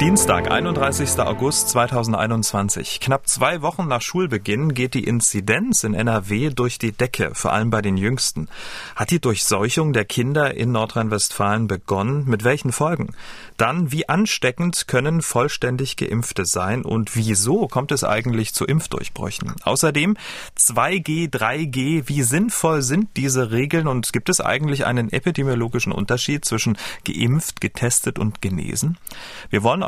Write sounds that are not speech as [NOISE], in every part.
Dienstag, 31. August 2021. Knapp zwei Wochen nach Schulbeginn geht die Inzidenz in NRW durch die Decke, vor allem bei den Jüngsten. Hat die Durchseuchung der Kinder in Nordrhein-Westfalen begonnen? Mit welchen Folgen? Dann, wie ansteckend können vollständig Geimpfte sein und wieso kommt es eigentlich zu Impfdurchbrüchen? Außerdem 2G, 3G, wie sinnvoll sind diese Regeln und gibt es eigentlich einen epidemiologischen Unterschied zwischen geimpft, getestet und genesen? Wir wollen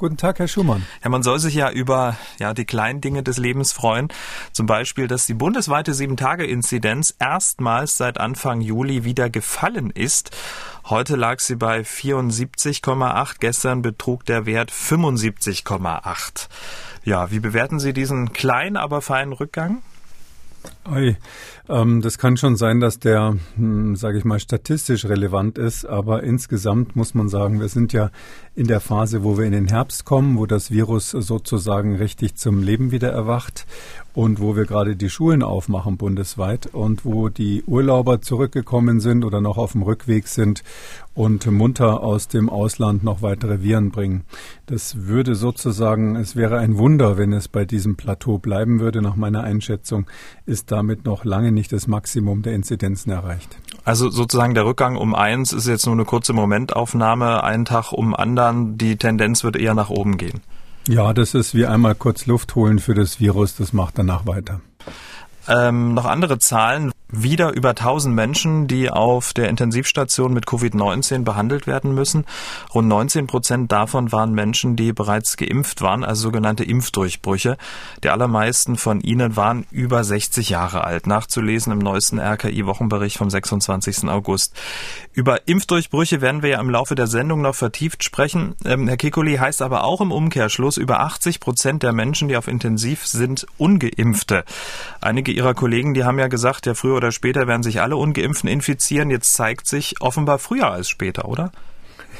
Guten Tag, Herr Schumann. Ja, man soll sich ja über ja, die kleinen Dinge des Lebens freuen. Zum Beispiel, dass die bundesweite Sieben-Tage-Inzidenz erstmals seit Anfang Juli wieder gefallen ist. Heute lag sie bei 74,8. Gestern betrug der Wert 75,8. Ja, wie bewerten Sie diesen kleinen, aber feinen Rückgang? Ähm, das kann schon sein, dass der, hm, sage ich mal, statistisch relevant ist, aber insgesamt muss man sagen, wir sind ja in der Phase, wo wir in den Herbst kommen, wo das Virus sozusagen richtig zum Leben wieder erwacht und wo wir gerade die Schulen aufmachen bundesweit und wo die Urlauber zurückgekommen sind oder noch auf dem Rückweg sind und munter aus dem Ausland noch weitere Viren bringen. Das würde sozusagen, es wäre ein Wunder, wenn es bei diesem Plateau bleiben würde. Nach meiner Einschätzung ist damit noch lange nicht das Maximum der Inzidenzen erreicht. Also sozusagen der Rückgang um eins ist jetzt nur eine kurze Momentaufnahme, einen Tag um anderen. Die Tendenz wird eher nach oben gehen. Ja, das ist wie einmal kurz Luft holen für das Virus, das macht danach weiter. Ähm, noch andere Zahlen wieder über 1000 Menschen, die auf der Intensivstation mit Covid-19 behandelt werden müssen. Rund 19 Prozent davon waren Menschen, die bereits geimpft waren, also sogenannte Impfdurchbrüche. Die allermeisten von ihnen waren über 60 Jahre alt. Nachzulesen im neuesten RKI-Wochenbericht vom 26. August. Über Impfdurchbrüche werden wir ja im Laufe der Sendung noch vertieft sprechen. Ähm, Herr Kikuli heißt aber auch im Umkehrschluss, über 80 Prozent der Menschen, die auf Intensiv sind, ungeimpfte. Einige Ihrer Kollegen, die haben ja gesagt, ja früher oder später werden sich alle Ungeimpften infizieren. Jetzt zeigt sich offenbar früher als später, oder?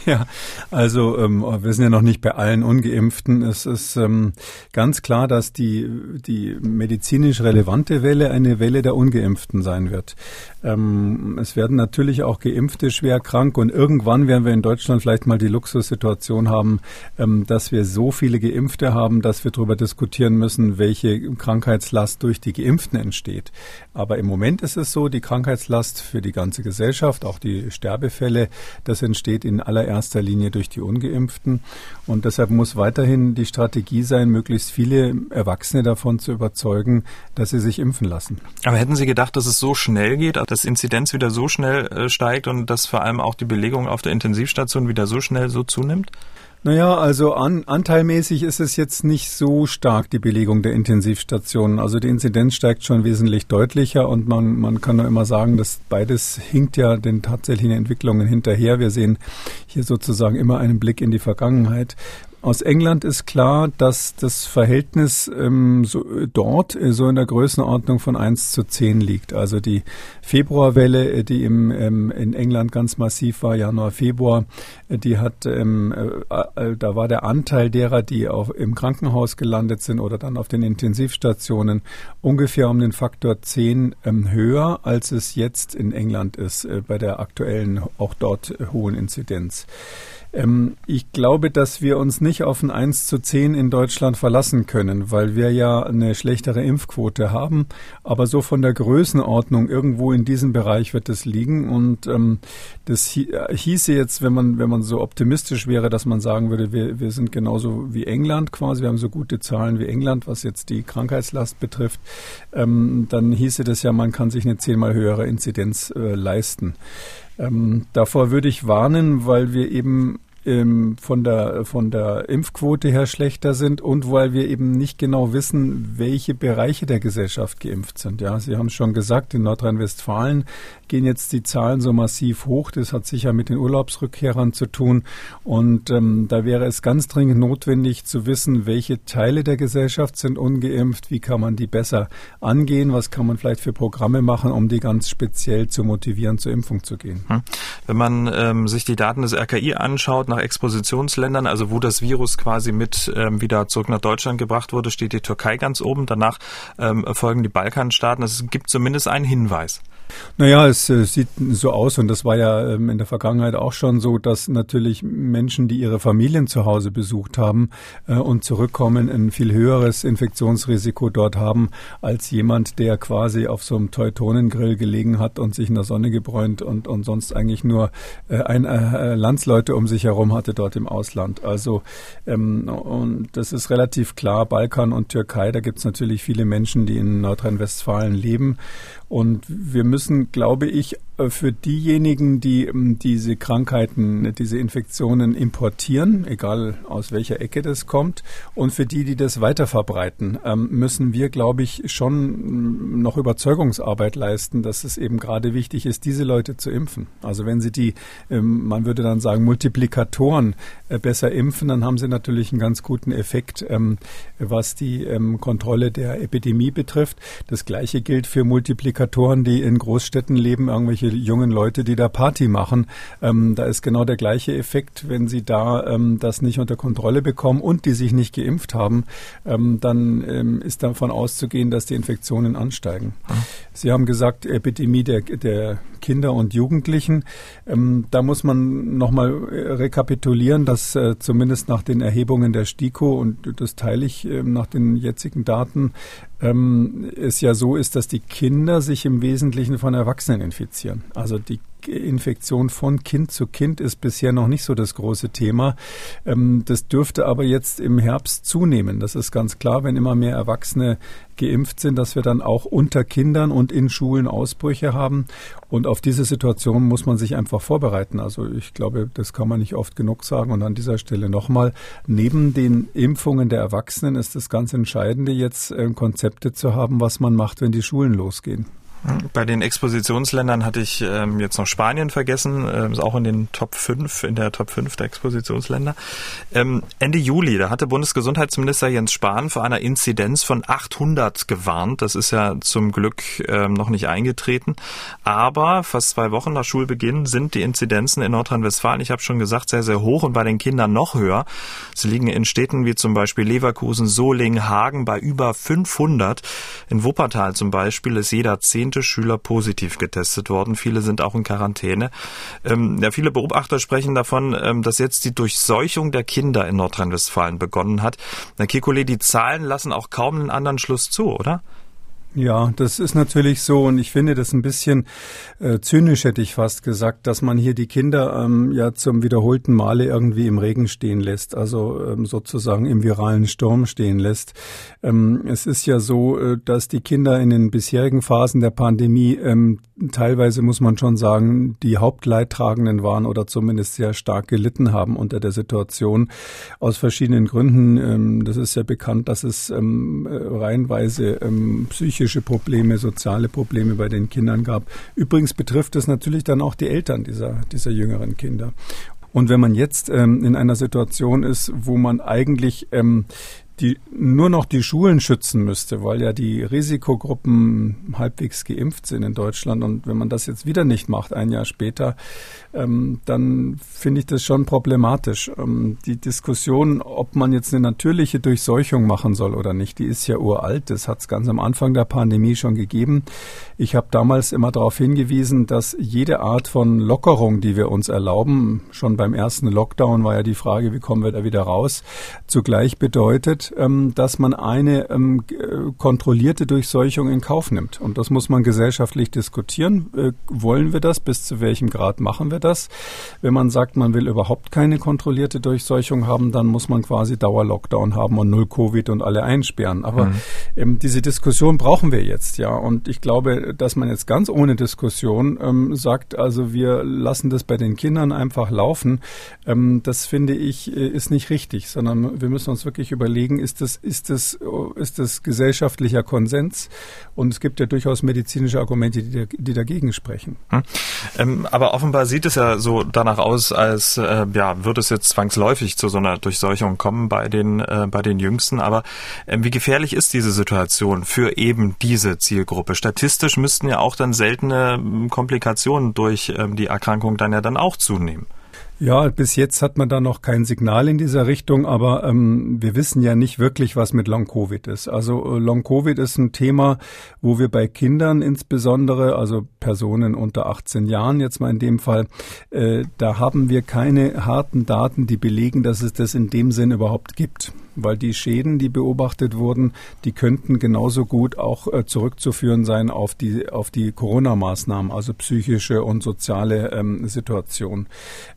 [LAUGHS] Ja, also ähm, wir sind ja noch nicht bei allen Ungeimpften. Es ist ähm, ganz klar, dass die, die medizinisch relevante Welle eine Welle der Ungeimpften sein wird. Ähm, es werden natürlich auch Geimpfte schwer krank und irgendwann werden wir in Deutschland vielleicht mal die Luxussituation haben, ähm, dass wir so viele Geimpfte haben, dass wir darüber diskutieren müssen, welche Krankheitslast durch die Geimpften entsteht. Aber im Moment ist es so, die Krankheitslast für die ganze Gesellschaft, auch die Sterbefälle, das entsteht in allererster Linie durch die Ungeimpften. Und deshalb muss weiterhin die Strategie sein, möglichst viele Erwachsene davon zu überzeugen, dass sie sich impfen lassen. Aber hätten Sie gedacht, dass es so schnell geht? dass Inzidenz wieder so schnell äh, steigt und dass vor allem auch die Belegung auf der Intensivstation wieder so schnell so zunimmt? Naja, also an, anteilmäßig ist es jetzt nicht so stark, die Belegung der Intensivstationen. Also die Inzidenz steigt schon wesentlich deutlicher und man, man kann nur immer sagen, dass beides hinkt ja den tatsächlichen Entwicklungen hinterher. Wir sehen hier sozusagen immer einen Blick in die Vergangenheit. Aus England ist klar, dass das Verhältnis ähm, so, dort äh, so in der Größenordnung von 1 zu 10 liegt. Also die Februarwelle, äh, die im, ähm, in England ganz massiv war, Januar, Februar, äh, die hat, ähm, äh, da war der Anteil derer, die auch im Krankenhaus gelandet sind oder dann auf den Intensivstationen, ungefähr um den Faktor 10 ähm, höher, als es jetzt in England ist, äh, bei der aktuellen, auch dort hohen Inzidenz. Ähm, ich glaube, dass wir uns nicht auf ein 1 zu 10 in Deutschland verlassen können, weil wir ja eine schlechtere Impfquote haben. Aber so von der Größenordnung irgendwo in diesem Bereich wird es liegen. Und ähm, das äh, hieße jetzt, wenn man, wenn man so optimistisch wäre, dass man sagen würde, wir, wir sind genauso wie England quasi, wir haben so gute Zahlen wie England, was jetzt die Krankheitslast betrifft, ähm, dann hieße das ja, man kann sich eine zehnmal höhere Inzidenz äh, leisten. Ähm, davor würde ich warnen, weil wir eben ähm, von, der, von der Impfquote her schlechter sind und weil wir eben nicht genau wissen, welche Bereiche der Gesellschaft geimpft sind. Ja, Sie haben schon gesagt, in Nordrhein-Westfalen gehen jetzt die Zahlen so massiv hoch. Das hat sicher mit den Urlaubsrückkehrern zu tun. Und ähm, da wäre es ganz dringend notwendig zu wissen, welche Teile der Gesellschaft sind ungeimpft, wie kann man die besser angehen, was kann man vielleicht für Programme machen, um die ganz speziell zu motivieren, zur Impfung zu gehen. Hm. Wenn man ähm, sich die Daten des RKI anschaut nach Expositionsländern, also wo das Virus quasi mit ähm, wieder zurück nach Deutschland gebracht wurde, steht die Türkei ganz oben. Danach ähm, folgen die Balkanstaaten. Es gibt zumindest einen Hinweis. Naja, es äh, sieht so aus und das war ja ähm, in der Vergangenheit auch schon so, dass natürlich Menschen, die ihre Familien zu Hause besucht haben äh, und zurückkommen, ein viel höheres Infektionsrisiko dort haben als jemand, der quasi auf so einem Teutonengrill gelegen hat und sich in der Sonne gebräunt und, und sonst eigentlich nur äh, ein Landsleute um sich herum hatte dort im Ausland. Also ähm, und das ist relativ klar, Balkan und Türkei, da gibt es natürlich viele Menschen, die in Nordrhein-Westfalen leben und wir müssen, glaube ich, äh, für diejenigen, die ähm, diese Krankheiten, diese Infektionen importieren, egal aus welcher Ecke das kommt, und für die, die das weiter verbreiten, ähm, müssen wir, glaube ich, schon mm, noch Überzeugungsarbeit leisten, dass es eben gerade wichtig ist, diese Leute zu impfen. Also wenn sie die, ähm, man würde dann sagen, Multiplikatoren äh, besser impfen, dann haben sie natürlich einen ganz guten Effekt, was die Kontrolle der Epidemie betrifft. Das Gleiche gilt für Multiplikatoren, die in Großstädten leben, irgendwelche jungen Leute, die da Party machen. Ähm, da ist genau der gleiche Effekt, wenn sie da ähm, das nicht unter Kontrolle bekommen und die sich nicht geimpft haben, ähm, dann ähm, ist davon auszugehen, dass die Infektionen ansteigen. Mhm. Sie haben gesagt, Epidemie der, der Kinder und Jugendlichen. Ähm, da muss man nochmal äh, rekapitulieren, dass äh, zumindest nach den Erhebungen der STIKO und das teile ich äh, nach den jetzigen Daten, ähm, es ja so ist, dass die Kinder sich im Wesentlichen von Erwachsenen infizieren. Also die Infektion von Kind zu Kind ist bisher noch nicht so das große Thema. Ähm, das dürfte aber jetzt im Herbst zunehmen. Das ist ganz klar, wenn immer mehr Erwachsene geimpft sind, dass wir dann auch unter Kindern und in Schulen Ausbrüche haben. Und auf diese Situation muss man sich einfach vorbereiten. Also ich glaube, das kann man nicht oft genug sagen. Und an dieser Stelle nochmal, neben den Impfungen der Erwachsenen ist das ganz Entscheidende jetzt äh, Konzepte zu haben, was man macht, wenn die Schulen losgehen. Bei den Expositionsländern hatte ich ähm, jetzt noch Spanien vergessen, ähm, ist auch in den Top 5, in der Top 5 der Expositionsländer. Ähm, Ende Juli, da hatte Bundesgesundheitsminister Jens Spahn vor einer Inzidenz von 800 gewarnt. Das ist ja zum Glück ähm, noch nicht eingetreten. Aber fast zwei Wochen nach Schulbeginn sind die Inzidenzen in Nordrhein-Westfalen, ich habe schon gesagt, sehr, sehr hoch und bei den Kindern noch höher. Sie liegen in Städten wie zum Beispiel Leverkusen, Solingen, Hagen bei über 500. In Wuppertal zum Beispiel ist jeder zehn zehnte Schüler positiv getestet worden. Viele sind auch in Quarantäne. Ähm, ja, viele Beobachter sprechen davon, ähm, dass jetzt die Durchseuchung der Kinder in Nordrhein-Westfalen begonnen hat. Herr Kekulé, die Zahlen lassen auch kaum einen anderen Schluss zu, oder? Ja, das ist natürlich so und ich finde das ein bisschen äh, zynisch, hätte ich fast gesagt, dass man hier die Kinder ähm, ja zum wiederholten Male irgendwie im Regen stehen lässt, also ähm, sozusagen im viralen Sturm stehen lässt. Ähm, es ist ja so, äh, dass die Kinder in den bisherigen Phasen der Pandemie ähm, teilweise, muss man schon sagen, die Hauptleidtragenden waren oder zumindest sehr stark gelitten haben unter der Situation aus verschiedenen Gründen. Ähm, das ist ja bekannt, dass es ähm, reihenweise ähm, psychische psychische Probleme, soziale Probleme bei den Kindern gab. Übrigens betrifft es natürlich dann auch die Eltern dieser, dieser jüngeren Kinder. Und wenn man jetzt ähm, in einer Situation ist, wo man eigentlich ähm, die nur noch die Schulen schützen müsste, weil ja die Risikogruppen halbwegs geimpft sind in Deutschland. Und wenn man das jetzt wieder nicht macht, ein Jahr später, ähm, dann finde ich das schon problematisch. Ähm, die Diskussion, ob man jetzt eine natürliche Durchseuchung machen soll oder nicht, die ist ja uralt. Das hat es ganz am Anfang der Pandemie schon gegeben. Ich habe damals immer darauf hingewiesen, dass jede Art von Lockerung, die wir uns erlauben, schon beim ersten Lockdown war ja die Frage, wie kommen wir da wieder raus, zugleich bedeutet, ähm, dass man eine ähm, äh, kontrollierte Durchseuchung in Kauf nimmt. Und das muss man gesellschaftlich diskutieren. Äh, wollen wir das? Bis zu welchem Grad machen wir das? Wenn man sagt, man will überhaupt keine kontrollierte Durchseuchung haben, dann muss man quasi Dauerlockdown haben und null Covid und alle einsperren. Aber mhm. ähm, diese Diskussion brauchen wir jetzt, ja. Und ich glaube, dass man jetzt ganz ohne Diskussion ähm, sagt, also wir lassen das bei den Kindern einfach laufen, ähm, das finde ich, äh, ist nicht richtig, sondern wir müssen uns wirklich überlegen, ist das, ist das, ist das gesellschaftlicher Konsens? Und es gibt ja durchaus medizinische Argumente, die, die dagegen sprechen. Hm. Ähm, aber offenbar sieht es ja so danach aus, als äh, ja, wird es jetzt zwangsläufig zu so einer Durchseuchung kommen bei den, äh, bei den Jüngsten. Aber äh, wie gefährlich ist diese Situation für eben diese Zielgruppe? Statistisch müssten ja auch dann seltene hm, Komplikationen durch ähm, die Erkrankung dann ja dann auch zunehmen. Ja, bis jetzt hat man da noch kein Signal in dieser Richtung, aber ähm, wir wissen ja nicht wirklich, was mit Long-Covid ist. Also äh, Long-Covid ist ein Thema, wo wir bei Kindern insbesondere, also Personen unter 18 Jahren jetzt mal in dem Fall, äh, da haben wir keine harten Daten, die belegen, dass es das in dem Sinn überhaupt gibt weil die Schäden, die beobachtet wurden, die könnten genauso gut auch äh, zurückzuführen sein auf die, auf die Corona-Maßnahmen, also psychische und soziale ähm, Situation.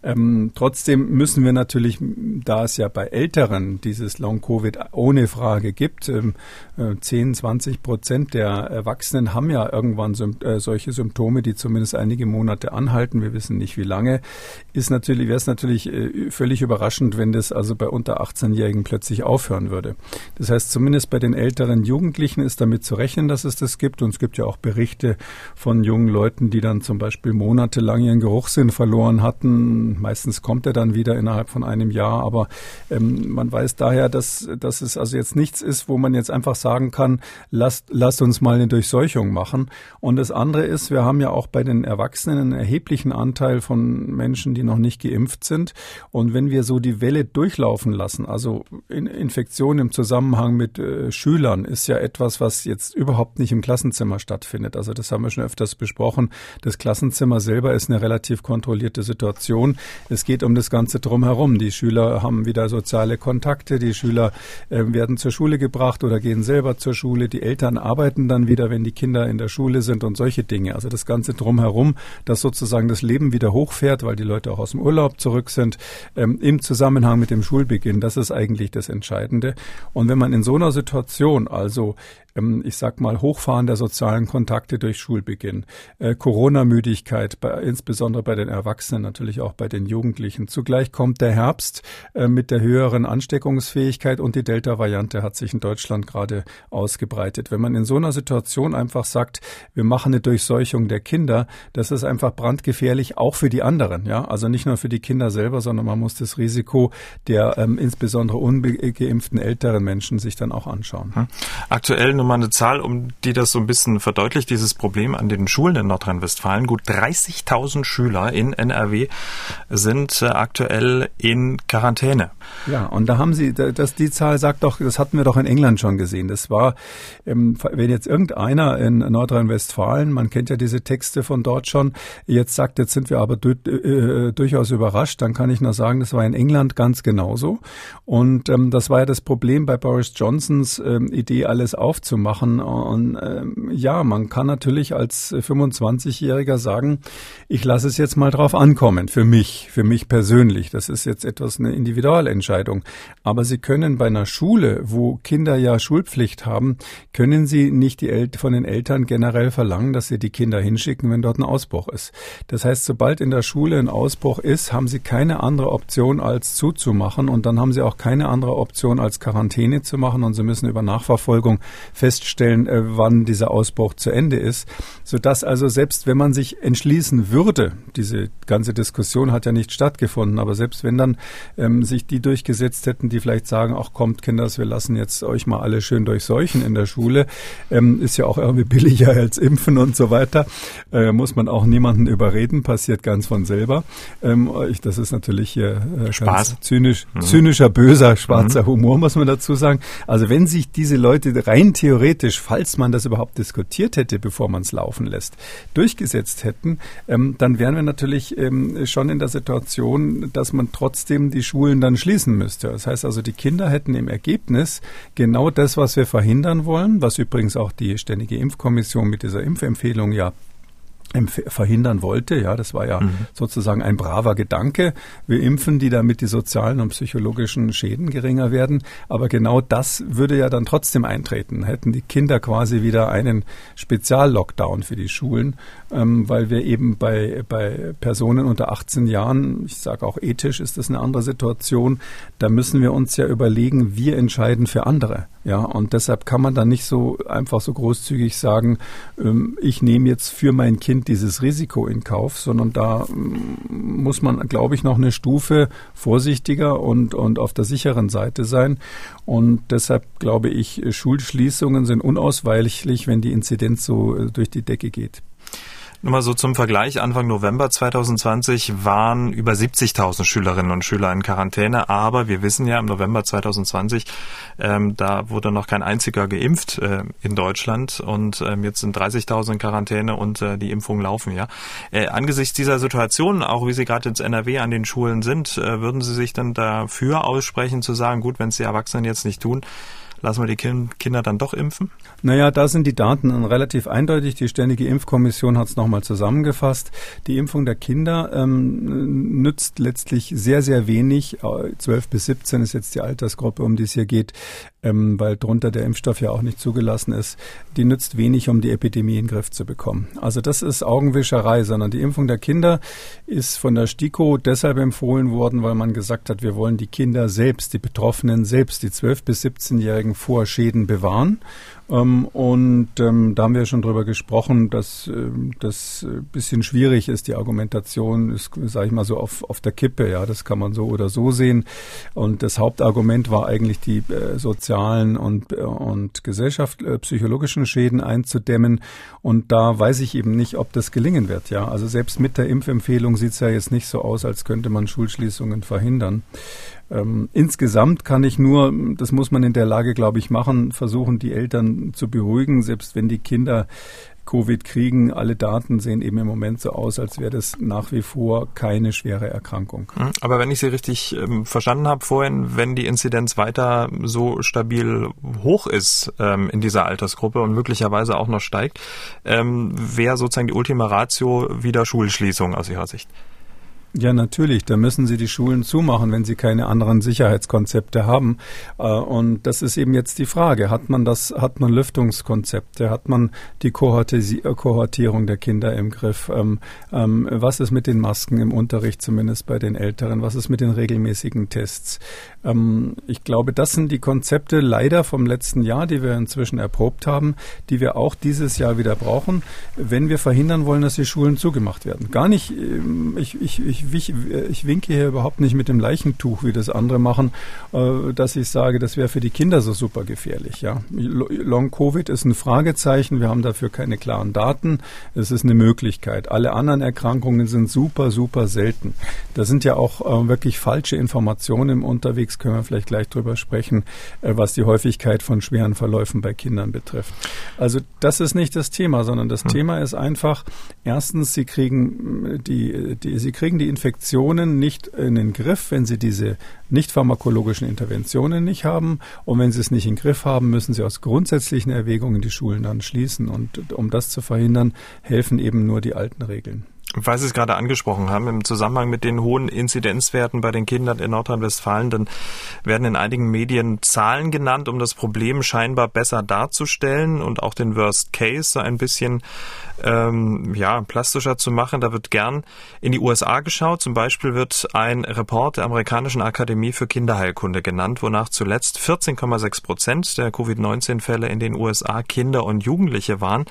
Ähm, trotzdem müssen wir natürlich, da es ja bei Älteren dieses Long-Covid ohne Frage gibt, ähm, äh, 10, 20 Prozent der Erwachsenen haben ja irgendwann äh, solche Symptome, die zumindest einige Monate anhalten. Wir wissen nicht, wie lange. Ist natürlich, wäre es natürlich äh, völlig überraschend, wenn das also bei unter 18-Jährigen plötzlich aufhören würde. Das heißt, zumindest bei den älteren Jugendlichen ist damit zu rechnen, dass es das gibt. Und es gibt ja auch Berichte von jungen Leuten, die dann zum Beispiel monatelang ihren Geruchssinn verloren hatten. Meistens kommt er dann wieder innerhalb von einem Jahr. Aber ähm, man weiß daher, dass, dass es also jetzt nichts ist, wo man jetzt einfach sagen kann, lasst, lasst uns mal eine Durchseuchung machen. Und das andere ist, wir haben ja auch bei den Erwachsenen einen erheblichen Anteil von Menschen, die noch nicht geimpft sind. Und wenn wir so die Welle durchlaufen lassen, also in, Infektion im Zusammenhang mit äh, Schülern ist ja etwas, was jetzt überhaupt nicht im Klassenzimmer stattfindet. Also das haben wir schon öfters besprochen. Das Klassenzimmer selber ist eine relativ kontrollierte Situation. Es geht um das Ganze drumherum. Die Schüler haben wieder soziale Kontakte. Die Schüler äh, werden zur Schule gebracht oder gehen selber zur Schule. Die Eltern arbeiten dann wieder, wenn die Kinder in der Schule sind und solche Dinge. Also das Ganze drumherum, dass sozusagen das Leben wieder hochfährt, weil die Leute auch aus dem Urlaub zurück sind, ähm, im Zusammenhang mit dem Schulbeginn. Das ist eigentlich das Entscheidende. Und wenn man in so einer Situation also ich sag mal, Hochfahren der sozialen Kontakte durch Schulbeginn, äh, Corona-Müdigkeit, insbesondere bei den Erwachsenen, natürlich auch bei den Jugendlichen. Zugleich kommt der Herbst äh, mit der höheren Ansteckungsfähigkeit und die Delta-Variante hat sich in Deutschland gerade ausgebreitet. Wenn man in so einer Situation einfach sagt, wir machen eine Durchseuchung der Kinder, das ist einfach brandgefährlich, auch für die anderen. Ja, also nicht nur für die Kinder selber, sondern man muss das Risiko der ähm, insbesondere ungeimpften älteren Menschen sich dann auch anschauen. Hm. Aktuell mal eine Zahl, um die das so ein bisschen verdeutlicht, dieses Problem an den Schulen in Nordrhein-Westfalen. Gut 30.000 Schüler in NRW sind äh, aktuell in Quarantäne. Ja, und da haben Sie, das, die Zahl sagt doch, das hatten wir doch in England schon gesehen. Das war, ähm, wenn jetzt irgendeiner in Nordrhein-Westfalen, man kennt ja diese Texte von dort schon, jetzt sagt, jetzt sind wir aber du, äh, durchaus überrascht, dann kann ich nur sagen, das war in England ganz genauso. Und ähm, das war ja das Problem bei Boris Johnsons ähm, Idee, alles aufzunehmen zu machen. Und ähm, ja, man kann natürlich als 25-Jähriger sagen, ich lasse es jetzt mal drauf ankommen, für mich, für mich persönlich. Das ist jetzt etwas eine Individualentscheidung. Aber Sie können bei einer Schule, wo Kinder ja Schulpflicht haben, können Sie nicht die El von den Eltern generell verlangen, dass sie die Kinder hinschicken, wenn dort ein Ausbruch ist. Das heißt, sobald in der Schule ein Ausbruch ist, haben Sie keine andere Option als zuzumachen und dann haben Sie auch keine andere Option als Quarantäne zu machen und Sie müssen über Nachverfolgung feststellen, äh, wann dieser Ausbruch zu Ende ist, sodass also selbst wenn man sich entschließen würde, diese ganze Diskussion hat ja nicht stattgefunden, aber selbst wenn dann ähm, sich die durchgesetzt hätten, die vielleicht sagen, ach kommt Kinders, wir lassen jetzt euch mal alle schön durchseuchen in der Schule, ähm, ist ja auch irgendwie billiger [LAUGHS] als impfen und so weiter, äh, muss man auch niemanden überreden, passiert ganz von selber. Ähm, ich, das ist natürlich hier äh, Spaß. zynisch, mhm. zynischer, böser, schwarzer mhm. Humor, muss man dazu sagen. Also wenn sich diese Leute rein theoretisch theoretisch, falls man das überhaupt diskutiert hätte, bevor man es laufen lässt, durchgesetzt hätten, ähm, dann wären wir natürlich ähm, schon in der Situation, dass man trotzdem die Schulen dann schließen müsste. Das heißt also, die Kinder hätten im Ergebnis genau das, was wir verhindern wollen, was übrigens auch die Ständige Impfkommission mit dieser Impfempfehlung ja verhindern wollte. Ja, das war ja mhm. sozusagen ein braver Gedanke. Wir impfen die, damit die sozialen und psychologischen Schäden geringer werden. Aber genau das würde ja dann trotzdem eintreten. Hätten die Kinder quasi wieder einen Speziallockdown für die Schulen, ähm, weil wir eben bei, bei Personen unter 18 Jahren, ich sage auch ethisch ist das eine andere Situation, da müssen wir uns ja überlegen, wir entscheiden für andere. Ja, und deshalb kann man dann nicht so einfach so großzügig sagen, ähm, ich nehme jetzt für mein Kind dieses Risiko in Kauf, sondern da ähm, muss man, glaube ich, noch eine Stufe vorsichtiger und, und auf der sicheren Seite sein. Und deshalb glaube ich, Schulschließungen sind unausweichlich, wenn die Inzidenz so äh, durch die Decke geht. Nur mal so zum Vergleich, Anfang November 2020 waren über 70.000 Schülerinnen und Schüler in Quarantäne, aber wir wissen ja, im November 2020, ähm, da wurde noch kein einziger geimpft äh, in Deutschland und ähm, jetzt sind 30.000 in Quarantäne und äh, die Impfungen laufen ja. Äh, angesichts dieser Situation, auch wie sie gerade ins NRW an den Schulen sind, äh, würden Sie sich dann dafür aussprechen zu sagen, gut, wenn es die Erwachsenen jetzt nicht tun, lassen wir die Kinder dann doch impfen? Naja, da sind die Daten relativ eindeutig. Die Ständige Impfkommission hat es nochmal zusammengefasst. Die Impfung der Kinder ähm, nützt letztlich sehr, sehr wenig. 12 bis 17 ist jetzt die Altersgruppe, um die es hier geht, ähm, weil drunter der Impfstoff ja auch nicht zugelassen ist. Die nützt wenig, um die Epidemie in den Griff zu bekommen. Also das ist Augenwischerei, sondern die Impfung der Kinder ist von der STIKO deshalb empfohlen worden, weil man gesagt hat, wir wollen die Kinder selbst, die Betroffenen selbst, die 12 bis 17-Jährigen vor Schäden bewahren. Ähm, und ähm, da haben wir schon drüber gesprochen, dass äh, das ein bisschen schwierig ist. Die Argumentation ist, sage ich mal, so auf, auf der Kippe. Ja, das kann man so oder so sehen. Und das Hauptargument war eigentlich die äh, sozialen und, äh, und gesellschaft äh, Schäden einzudämmen. Und da weiß ich eben nicht, ob das gelingen wird. Ja, also selbst mit der Impfempfehlung sieht es ja jetzt nicht so aus, als könnte man Schulschließungen verhindern. Ähm, insgesamt kann ich nur, das muss man in der Lage, glaube ich, machen, versuchen, die Eltern zu beruhigen, selbst wenn die Kinder Covid kriegen. Alle Daten sehen eben im Moment so aus, als wäre das nach wie vor keine schwere Erkrankung. Hm, aber wenn ich Sie richtig ähm, verstanden habe vorhin, wenn die Inzidenz weiter so stabil hoch ist ähm, in dieser Altersgruppe und möglicherweise auch noch steigt, ähm, wäre sozusagen die Ultima Ratio wieder Schulschließung aus Ihrer Sicht? Ja, natürlich. Da müssen Sie die Schulen zumachen, wenn Sie keine anderen Sicherheitskonzepte haben. Äh, und das ist eben jetzt die Frage. Hat man das, hat man Lüftungskonzepte? Hat man die Kohortierung der Kinder im Griff? Ähm, ähm, was ist mit den Masken im Unterricht, zumindest bei den Älteren? Was ist mit den regelmäßigen Tests? Ähm, ich glaube, das sind die Konzepte leider vom letzten Jahr, die wir inzwischen erprobt haben, die wir auch dieses Jahr wieder brauchen, wenn wir verhindern wollen, dass die Schulen zugemacht werden. Gar nicht, ich, ich, ich ich, ich winke hier überhaupt nicht mit dem Leichentuch, wie das andere machen, äh, dass ich sage, das wäre für die Kinder so super gefährlich. Ja. Long-Covid ist ein Fragezeichen, wir haben dafür keine klaren Daten, es ist eine Möglichkeit. Alle anderen Erkrankungen sind super, super selten. Da sind ja auch äh, wirklich falsche Informationen im Unterwegs, können wir vielleicht gleich drüber sprechen, äh, was die Häufigkeit von schweren Verläufen bei Kindern betrifft. Also das ist nicht das Thema, sondern das hm. Thema ist einfach, erstens, sie kriegen die, die, sie kriegen die Infektionen nicht in den Griff, wenn sie diese nicht pharmakologischen Interventionen nicht haben. Und wenn sie es nicht in den Griff haben, müssen sie aus grundsätzlichen Erwägungen die Schulen dann schließen. Und um das zu verhindern, helfen eben nur die alten Regeln. Weil Sie es gerade angesprochen haben, im Zusammenhang mit den hohen Inzidenzwerten bei den Kindern in Nordrhein-Westfalen, dann werden in einigen Medien Zahlen genannt, um das Problem scheinbar besser darzustellen und auch den Worst Case ein bisschen ähm, ja, plastischer zu machen. Da wird gern in die USA geschaut. Zum Beispiel wird ein Report der amerikanischen Akademie für Kinderheilkunde genannt, wonach zuletzt 14,6 Prozent der Covid-19-Fälle in den USA Kinder und Jugendliche waren.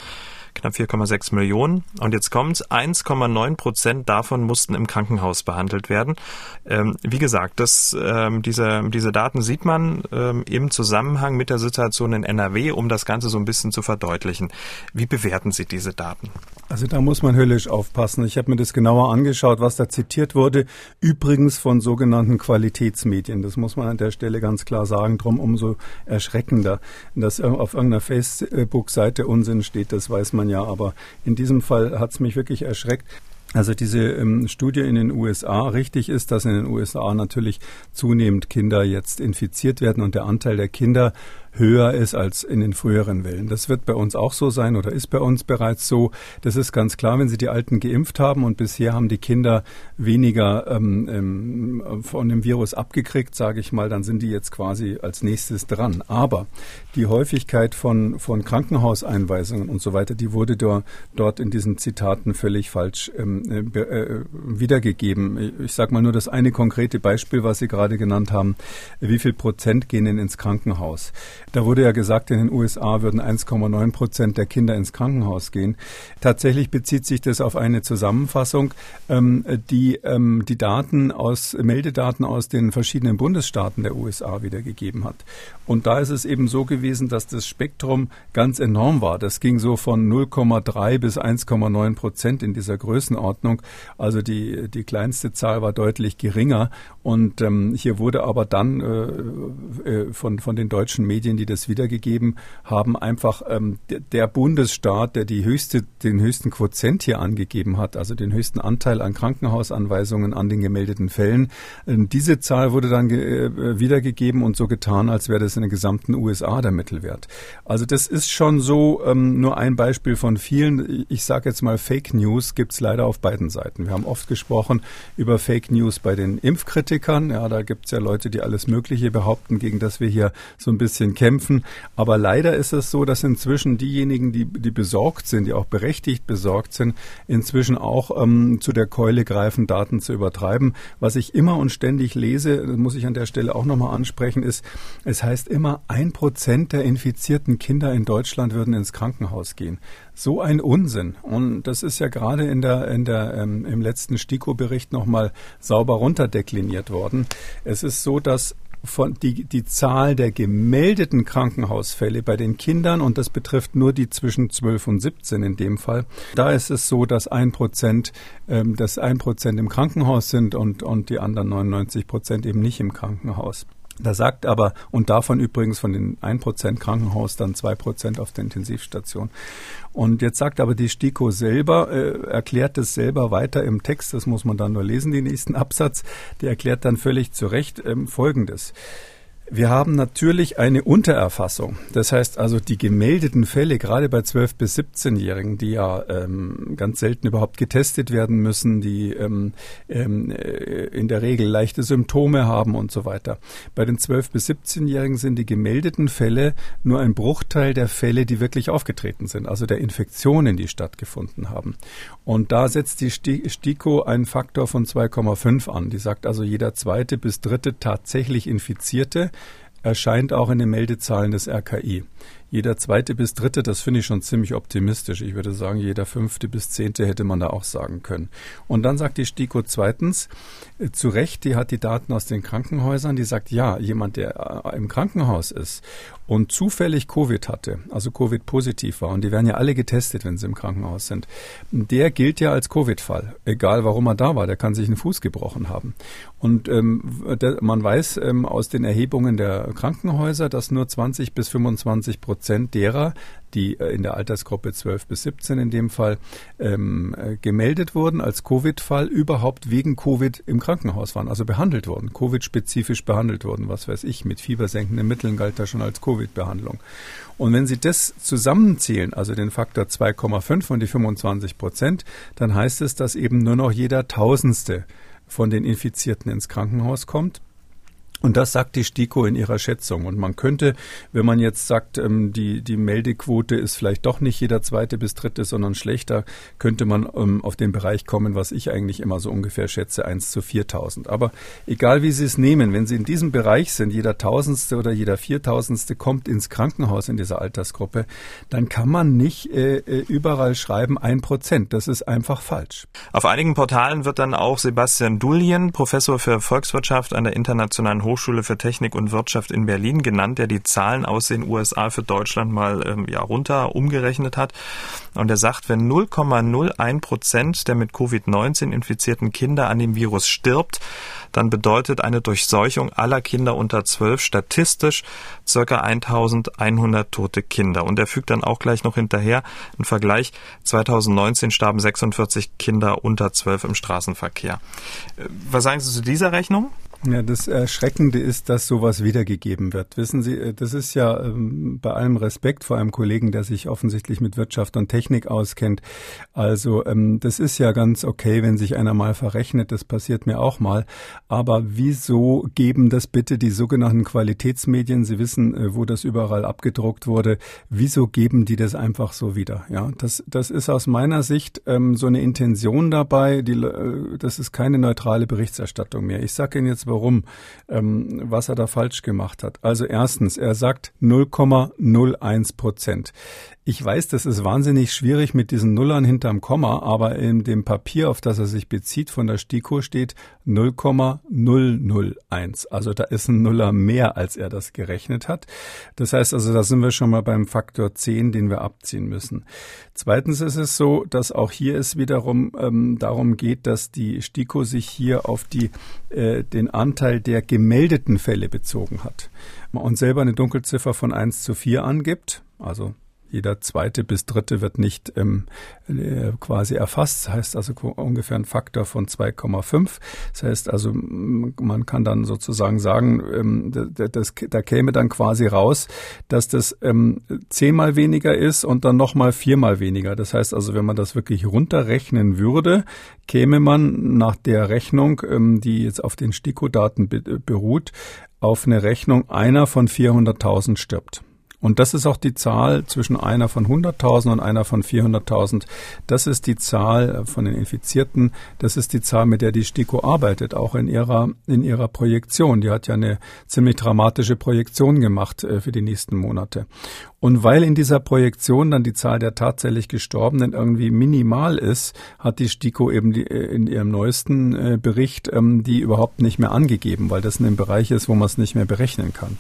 Knapp 4,6 Millionen. Und jetzt kommt's, 1,9 Prozent davon mussten im Krankenhaus behandelt werden. Ähm, wie gesagt, das, ähm, diese, diese Daten sieht man ähm, im Zusammenhang mit der Situation in NRW, um das Ganze so ein bisschen zu verdeutlichen. Wie bewerten Sie diese Daten? Also da muss man höllisch aufpassen. Ich habe mir das genauer angeschaut, was da zitiert wurde. Übrigens von sogenannten Qualitätsmedien. Das muss man an der Stelle ganz klar sagen. Drum umso erschreckender, dass auf irgendeiner Facebook-Seite Unsinn steht. Das weiß man ja. Aber in diesem Fall hat es mich wirklich erschreckt. Also diese ähm, Studie in den USA, richtig ist, dass in den USA natürlich zunehmend Kinder jetzt infiziert werden und der Anteil der Kinder höher ist als in den früheren Wellen. Das wird bei uns auch so sein oder ist bei uns bereits so. Das ist ganz klar, wenn Sie die Alten geimpft haben und bisher haben die Kinder weniger ähm, ähm, von dem Virus abgekriegt, sage ich mal, dann sind die jetzt quasi als nächstes dran. Aber die Häufigkeit von, von Krankenhauseinweisungen und so weiter, die wurde do, dort in diesen Zitaten völlig falsch ähm, äh, äh wiedergegeben. Ich sage mal nur das eine konkrete Beispiel, was Sie gerade genannt haben. Wie viel Prozent gehen denn ins Krankenhaus? Da wurde ja gesagt, in den USA würden 1,9 Prozent der Kinder ins Krankenhaus gehen. Tatsächlich bezieht sich das auf eine Zusammenfassung, ähm, die ähm, die Daten aus Meldedaten aus den verschiedenen Bundesstaaten der USA wiedergegeben hat. Und da ist es eben so gewesen, dass das Spektrum ganz enorm war. Das ging so von 0,3 bis 1,9 Prozent in dieser Größenordnung. Also die die kleinste Zahl war deutlich geringer. Und ähm, hier wurde aber dann äh, äh, von von den deutschen Medien, die das wiedergegeben haben, einfach ähm, der Bundesstaat, der die höchste, den höchsten Quotient hier angegeben hat, also den höchsten Anteil an Krankenhausanweisungen an den gemeldeten Fällen. Ähm, diese Zahl wurde dann äh, wiedergegeben und so getan, als wäre das in den gesamten USA der Mittelwert. Also das ist schon so ähm, nur ein Beispiel von vielen. Ich sage jetzt mal, Fake News gibt es leider auf beiden Seiten. Wir haben oft gesprochen über Fake News bei den Impfkritikern. Ja, da gibt es ja Leute, die alles Mögliche behaupten, gegen das wir hier so ein bisschen bisschen kämpfen. Aber leider ist es so, dass inzwischen diejenigen, die, die besorgt sind, die auch berechtigt besorgt sind, inzwischen auch ähm, zu der Keule greifen, Daten zu übertreiben. Was ich immer und ständig lese, muss ich an der Stelle auch nochmal ansprechen, ist, es heißt immer, ein Prozent der infizierten Kinder in Deutschland würden ins Krankenhaus gehen. So ein Unsinn. Und das ist ja gerade in der, in der, ähm, im letzten STIKO-Bericht nochmal sauber runterdekliniert worden. Es ist so, dass von die, die Zahl der gemeldeten Krankenhausfälle bei den Kindern, und das betrifft nur die zwischen 12 und 17 in dem Fall, da ist es so, dass ein Prozent, ähm, dass ein Prozent im Krankenhaus sind und, und die anderen 99 Prozent eben nicht im Krankenhaus. Da sagt aber, und davon übrigens von den 1% Krankenhaus dann 2% auf der Intensivstation. Und jetzt sagt aber die STIKO selber, äh, erklärt es selber weiter im Text, das muss man dann nur lesen, den nächsten Absatz, der erklärt dann völlig zu Recht ähm, Folgendes. Wir haben natürlich eine Untererfassung. Das heißt also, die gemeldeten Fälle, gerade bei 12- bis 17-Jährigen, die ja ähm, ganz selten überhaupt getestet werden müssen, die ähm, ähm, äh, in der Regel leichte Symptome haben und so weiter. Bei den 12- bis 17-Jährigen sind die gemeldeten Fälle nur ein Bruchteil der Fälle, die wirklich aufgetreten sind, also der Infektionen, die stattgefunden haben. Und da setzt die STIKO einen Faktor von 2,5 an. Die sagt also, jeder zweite bis dritte tatsächlich Infizierte erscheint auch in den Meldezahlen des RKI. Jeder zweite bis dritte, das finde ich schon ziemlich optimistisch. Ich würde sagen, jeder fünfte bis zehnte hätte man da auch sagen können. Und dann sagt die STIKO zweitens, äh, zu Recht, die hat die Daten aus den Krankenhäusern, die sagt, ja, jemand, der äh, im Krankenhaus ist und zufällig Covid hatte, also Covid positiv war, und die werden ja alle getestet, wenn sie im Krankenhaus sind, der gilt ja als Covid-Fall. Egal warum er da war, der kann sich einen Fuß gebrochen haben. Und ähm, der, man weiß ähm, aus den Erhebungen der Krankenhäuser, dass nur 20 bis 25 Prozent Prozent derer, die äh, in der Altersgruppe 12 bis 17 in dem Fall ähm, äh, gemeldet wurden als Covid-Fall, überhaupt wegen Covid im Krankenhaus waren, also behandelt wurden, Covid-spezifisch behandelt wurden, was weiß ich, mit fiebersenkenden Mitteln galt da schon als Covid-Behandlung. Und wenn Sie das zusammenzählen, also den Faktor 2,5 und die 25 Prozent, dann heißt es, dass eben nur noch jeder Tausendste von den Infizierten ins Krankenhaus kommt Und das sagt die STIKO in ihrer Schätzung. Und man könnte, wenn man jetzt sagt, ähm, die, die Meldequote ist vielleicht doch nicht jeder zweite bis dritte, sondern schlechter, könnte man ähm, auf den Bereich kommen, was ich eigentlich immer so ungefähr schätze, 1 zu 4000. Aber egal wie Sie es nehmen, wenn Sie in diesem Bereich sind, jeder Tausendste oder jeder Viertausendste kommt ins Krankenhaus in dieser Altersgruppe, dann kann man nicht äh, äh überall schreiben ein Prozent. Das ist einfach falsch. Auf einigen Portalen wird dann auch Sebastian Dulien, Professor für Volkswirtschaft an der Internationalen Hochschule für Technik und Wirtschaft in Berlin genannt, der die Zahlen aus den USA für Deutschland mal ähm, ja, runter umgerechnet hat. Und er sagt, wenn 0,01 Prozent der mit Covid-19 infizierten Kinder an dem Virus stirbt, dann bedeutet eine Durchseuchung aller Kinder unter 12 statistisch circa 1100 tote Kinder. Und er fügt dann auch gleich noch hinterher einen Vergleich. 2019 starben 46 Kinder unter 12 im Straßenverkehr. Äh, was sagen Sie zu dieser Rechnung? Ja, das Erschreckende ist, dass sowas wiedergegeben wird. Wissen Sie, äh, das ist ja ähm, bei allem Respekt vor einem Kollegen, der sich offensichtlich mit Wirtschaft und Technik auskennt. Also ähm, das ist ja ganz okay, wenn sich einer mal verrechnet. Das passiert mir auch mal. Aber wieso geben das bitte die sogenannten Qualitätsmedien? Sie wissen, äh, wo das überall abgedruckt wurde. Wieso geben die das einfach so wieder? Ja, das, das ist aus meiner Sicht ähm, so eine Intention dabei. Die, äh, das ist keine neutrale Berichterstattung mehr. Ich sage Ihnen jetzt warum, ähm, was er da falsch gemacht hat. Also erstens, er sagt 0,01 Prozent. Ich weiß, das ist wahnsinnig schwierig mit diesen Nullern hinterm Komma, aber in dem Papier, auf das er sich bezieht, von der STIKO steht 0,001. Also da ist ein Nuller mehr, als er das gerechnet hat. Das heißt also, da sind wir schon mal beim Faktor 10, den wir abziehen müssen. Zweitens ist es so, dass auch hier es wiederum ähm, darum geht, dass die STIKO sich hier auf die, äh, den Anteil der gemeldeten Fälle bezogen hat und selber eine Dunkelziffer von 1 zu 4 angibt. Also jeder zweite bis dritte wird nicht ähm, äh, quasi erfasst. Das heißt also ungefähr ein Faktor von 2,5. Das heißt also, man kann dann sozusagen sagen, ähm, das, das, da käme dann quasi raus, dass das ähm, zehnmal weniger ist und dann nochmal viermal weniger. Das heißt also, wenn man das wirklich runterrechnen würde, käme man nach der Rechnung, ähm, die jetzt auf den STIKO-Daten beruht, auf eine Rechnung, einer von 400.000 stirbt. Und das ist auch die Zahl zwischen einer von 100.000 und einer von 400.000. Das ist die Zahl äh, von den Infizierten. Das ist die Zahl, mit der die STIKO arbeitet, auch in ihrer, in ihrer Projektion. Die hat ja eine ziemlich dramatische Projektion gemacht äh, für die nächsten Monate. Und weil in dieser Projektion dann die Zahl der tatsächlich Gestorbenen irgendwie minimal ist, hat die STIKO eben die, äh, in ihrem neuesten Bericht ähm, die überhaupt nicht mehr angegeben, weil das in einem Bereich ist, wo man es nicht mehr berechnen kann.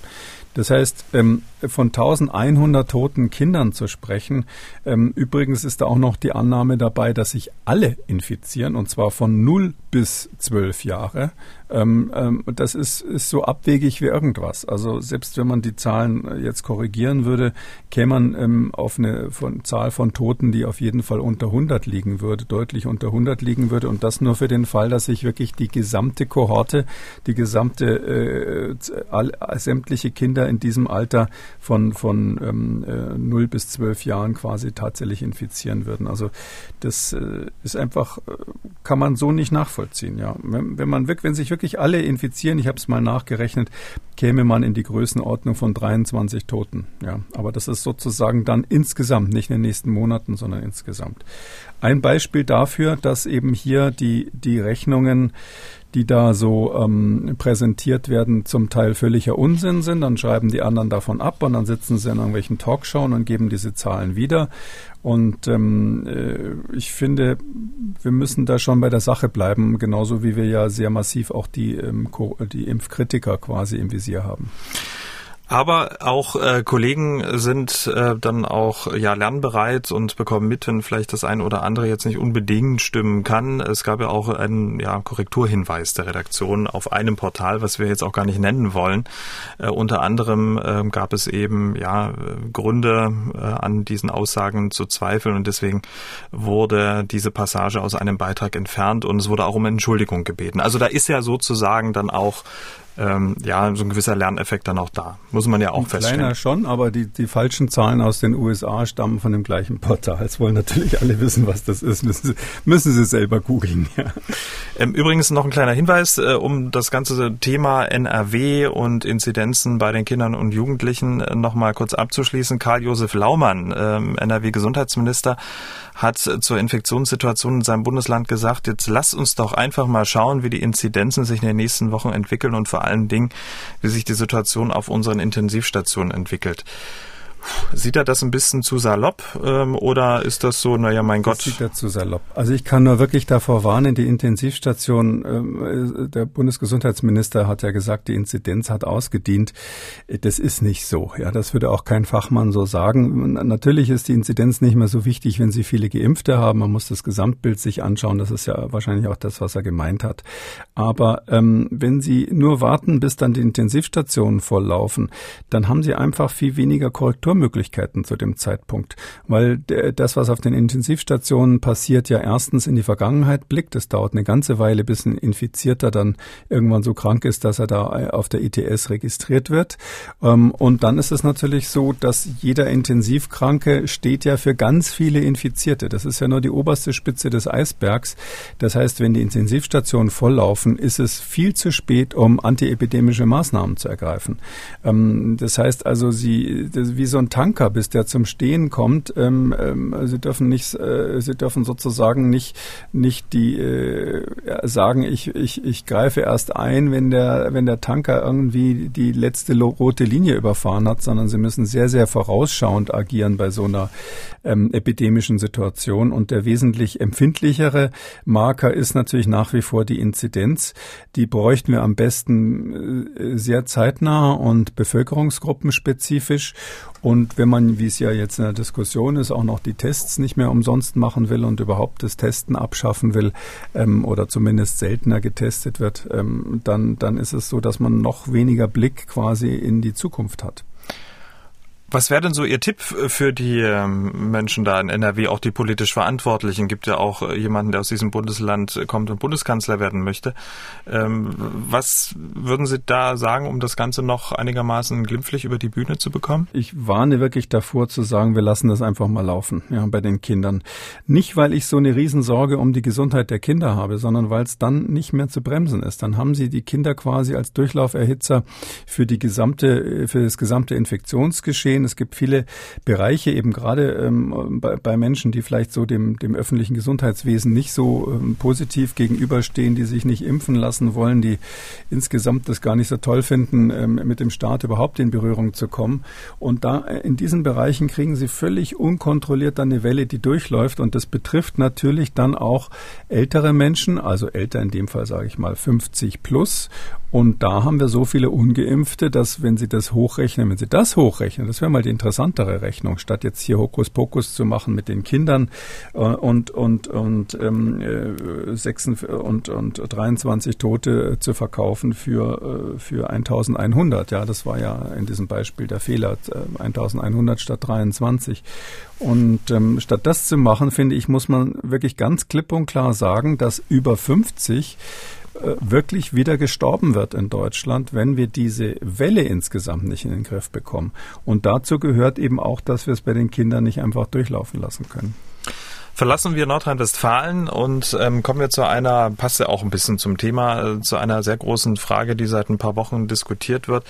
Das heißt, ähm, von 1100 toten Kindern zu sprechen. Ähm, übrigens ist da auch noch die Annahme dabei, dass sich alle infizieren, und zwar von 0 bis 12 Jahre. Ähm, ähm, das ist, ist so abwegig wie irgendwas. Also selbst wenn man die Zahlen jetzt korrigieren würde, käme man ähm, auf eine von, Zahl von Toten, die auf jeden Fall unter 100 liegen würde, deutlich unter 100 liegen würde. Und das nur für den Fall, dass sich wirklich die gesamte Kohorte, die gesamte äh, all, sämtliche Kinder in diesem Alter von, von ähm, äh, 0 bis 12 Jahren quasi tatsächlich infizieren würden. Also das äh, ist einfach, äh, kann man so nicht nachvollziehen. Ja, wenn, wenn man wirklich, wenn sich wirklich wirklich alle infizieren, ich habe es mal nachgerechnet, käme man in die Größenordnung von 23 Toten. Ja, aber das ist sozusagen dann insgesamt, nicht in den nächsten Monaten, sondern insgesamt. Ein Beispiel dafür, dass eben hier die, die Rechnungen die da so ähm, präsentiert werden, zum Teil völliger Unsinn sind. Dann schreiben die anderen davon ab und dann sitzen sie in irgendwelchen Talkshows und geben diese Zahlen wieder. Und ähm, äh, ich finde, wir müssen da schon bei der Sache bleiben, genauso wie wir ja sehr massiv auch die, ähm, die Impfkritiker quasi im Visier haben. Aber auch äh, Kollegen sind äh, dann auch ja lernbereit und bekommen mit, wenn vielleicht das eine oder andere jetzt nicht unbedingt stimmen kann. Es gab ja auch einen ja, Korrekturhinweis der Redaktion auf einem Portal, was wir jetzt auch gar nicht nennen wollen. Äh, unter anderem äh, gab es eben ja Gründe äh, an diesen Aussagen zu zweifeln und deswegen wurde diese Passage aus einem Beitrag entfernt und es wurde auch um Entschuldigung gebeten. Also da ist ja sozusagen dann auch ähm, ja, so ein gewisser Lerneffekt dann auch da. Muss man ja auch ein feststellen. Kleiner schon, aber die, die falschen Zahlen aus den USA stammen von dem gleichen Portal. Jetzt wollen natürlich alle wissen, was das ist. Müssen Sie, müssen Sie selber googeln. Ja. Ähm, übrigens noch ein kleiner Hinweis, äh, um das ganze Thema NRW und Inzidenzen bei den Kindern und Jugendlichen äh, noch mal kurz abzuschließen. Karl-Josef Laumann, ähm, NRW-Gesundheitsminister, hat zur Infektionssituation in seinem Bundesland gesagt, jetzt lasst uns doch einfach mal schauen, wie die Inzidenzen sich in den nächsten Wochen entwickeln und vor allen Dingen, wie sich die Situation auf unseren Intensivstationen entwickelt. Sieht er das ein bisschen zu salopp ähm, oder ist das so, naja, mein Gott? Das sieht er zu salopp. Also ich kann nur wirklich davor warnen, die Intensivstation, ähm, der Bundesgesundheitsminister hat ja gesagt, die Inzidenz hat ausgedient. Das ist nicht so. Ja, das würde auch kein Fachmann so sagen. Natürlich ist die Inzidenz nicht mehr so wichtig, wenn Sie viele Geimpfte haben. Man muss das Gesamtbild sich anschauen. Das ist ja wahrscheinlich auch das, was er gemeint hat. Aber ähm, wenn Sie nur warten, bis dann die Intensivstationen volllaufen, dann haben Sie einfach viel weniger Korrektur Korrekturmöglichkeiten zu dem Zeitpunkt, weil das, was auf den Intensivstationen passiert, ja erstens in die Vergangenheit blickt. Es dauert eine ganze Weile, bis ein Infizierter dann irgendwann so krank ist, dass er da auf der ITS registriert wird. Ähm, und dann ist es natürlich so, dass jeder Intensivkranke steht ja für ganz viele Infizierte. Das ist ja nur die oberste Spitze des Eisbergs. Das heißt, wenn die Intensivstationen volllaufen, ist es viel zu spät, um antiepidemische Maßnahmen zu ergreifen. Ähm, das heißt also, sie, wie so ein Tanker, bis der zum Stehen kommt. Ähm, ähm, sie dürfen nicht, äh, sie dürfen sozusagen nicht nicht die äh, sagen, ich, ich, ich greife erst ein, wenn der wenn der Tanker irgendwie die letzte rote Linie überfahren hat, sondern sie müssen sehr sehr vorausschauend agieren bei so einer ähm, epidemischen Situation. Und der wesentlich empfindlichere Marker ist natürlich nach wie vor die Inzidenz. Die bräuchten wir am besten äh, sehr zeitnah und bevölkerungsgruppenspezifisch. Und wenn man, wie es ja jetzt in der Diskussion ist, auch noch die Tests nicht mehr umsonst machen will und überhaupt das Testen abschaffen will ähm, oder zumindest seltener getestet wird, ähm, dann, dann ist es so, dass man noch weniger Blick quasi in die Zukunft hat. Was wäre denn so Ihr Tipp für die ähm, Menschen da in NRW, auch die politisch Verantwortlichen? Gibt ja auch äh, jemanden, der aus diesem Bundesland kommt und Bundeskanzler werden möchte. Ähm, was würden Sie da sagen, um das Ganze noch einigermaßen glimpflich über die Bühne zu bekommen? Ich warne wirklich davor zu sagen, wir lassen das einfach mal laufen, ja, bei den Kindern. Nicht, weil ich so eine Riesensorge um die Gesundheit der Kinder habe, sondern weil es dann nicht mehr zu bremsen ist. Dann haben Sie die Kinder quasi als Durchlauferhitzer für die gesamte, für das gesamte Infektionsgeschehen sehen. Es gibt viele Bereiche, eben gerade ähm, bei, bei, Menschen, die vielleicht so dem, dem öffentlichen Gesundheitswesen nicht so ähm, positiv gegenüberstehen, die sich nicht impfen lassen wollen, die insgesamt das gar nicht so toll finden, ähm, mit dem Staat überhaupt in Berührung zu kommen. Und da äh, in diesen Bereichen kriegen sie völlig unkontrolliert dann eine Welle, die durchläuft. Und das betrifft natürlich dann auch ältere Menschen, also älter in dem Fall sage ich mal 50 plus und da haben wir so viele Ungeimpfte, dass wenn Sie das hochrechnen, wenn Sie das hochrechnen, das wäre mal die interessantere Rechnung, statt jetzt hier Hokuspokus zu machen mit den Kindern äh, und und und ähm, äh, 6 und und 23 Tote zu verkaufen für äh, für 1100. Ja, das war ja in diesem Beispiel der Fehler, 1100 äh, statt 23. Und ähm, statt das zu machen, finde ich, muss man wirklich ganz klipp und klar sagen, dass über 50 äh, wirklich wieder gestorben wird in Deutschland, wenn wir diese Welle insgesamt nicht in den Griff bekommen. Und dazu gehört eben auch, dass wir es bei den Kindern nicht einfach durchlaufen lassen können. Verlassen wir Nordrhein-Westfalen und ähm, kommen wir zu einer, passt ja auch ein bisschen zum Thema, äh, zu einer sehr großen Frage, die seit ein paar Wochen diskutiert wird.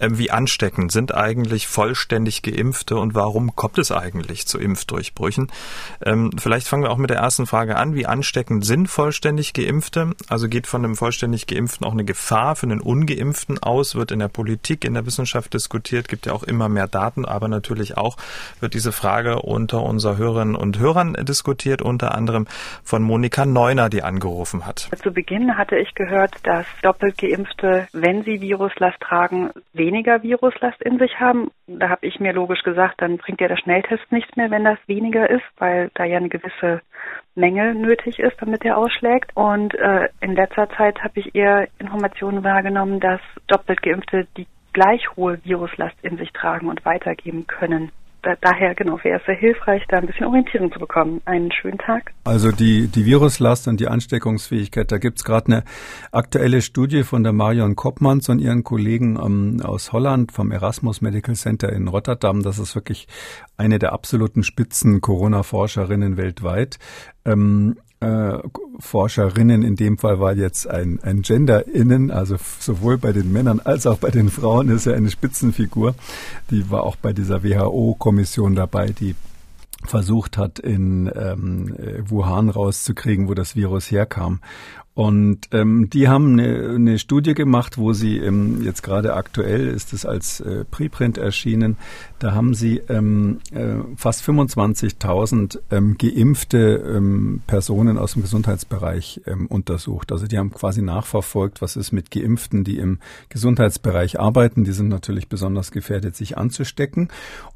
Ähm, wie ansteckend sind eigentlich vollständig Geimpfte und warum kommt es eigentlich zu Impfdurchbrüchen? Ähm, vielleicht fangen wir auch mit der ersten Frage an. Wie ansteckend sind vollständig Geimpfte? Also geht von einem vollständig Geimpften auch eine Gefahr für einen Ungeimpften aus? Wird in der Politik, in der Wissenschaft diskutiert, gibt ja auch immer mehr Daten, aber natürlich auch wird diese Frage unter unser Hörerinnen und Hörern diskutiert diskutiert, unter anderem von Monika Neuner, die angerufen hat. Zu Beginn hatte ich gehört, dass doppelt geimpfte, wenn sie Viruslast tragen, weniger Viruslast in sich haben. Da habe ich mir logisch gesagt, dann bringt ja der Schnelltest nichts mehr, wenn das weniger ist, weil da ja eine gewisse Menge nötig ist, damit er ausschlägt. Und äh, in letzter Zeit habe ich eher Informationen wahrgenommen, dass doppelt geimpfte die gleich hohe Viruslast in sich tragen und weitergeben können. Da, daher genau wäre es sehr hilfreich, da ein bisschen Orientierung zu bekommen. Einen schönen Tag. Also die, die Viruslast und die Ansteckungsfähigkeit, da gibt's gerade eine aktuelle Studie von der Marion Koppmanns und ihren Kollegen ähm, aus Holland vom Erasmus Medical Center in Rotterdam. Das ist wirklich eine der absoluten Spitzen Corona-Forscherinnen weltweit. Ähm, äh, Forscherinnen in dem Fall war jetzt ein, ein Gender-Innen, also sowohl bei den Männern als auch bei den Frauen ist er eine Spitzenfigur. Die war auch bei dieser WHO-Kommission dabei, die versucht hat, in ähm, Wuhan rauszukriegen, wo das Virus herkam. Und ähm, die haben eine, eine Studie gemacht, wo sie ähm, jetzt gerade aktuell ist es als äh, Preprint erschienen. Da haben sie ähm, äh, fast 25.000 ähm, geimpfte ähm, Personen aus dem Gesundheitsbereich ähm, untersucht. Also die haben quasi nachverfolgt, was ist mit Geimpften, die im Gesundheitsbereich arbeiten. Die sind natürlich besonders gefährdet, sich anzustecken.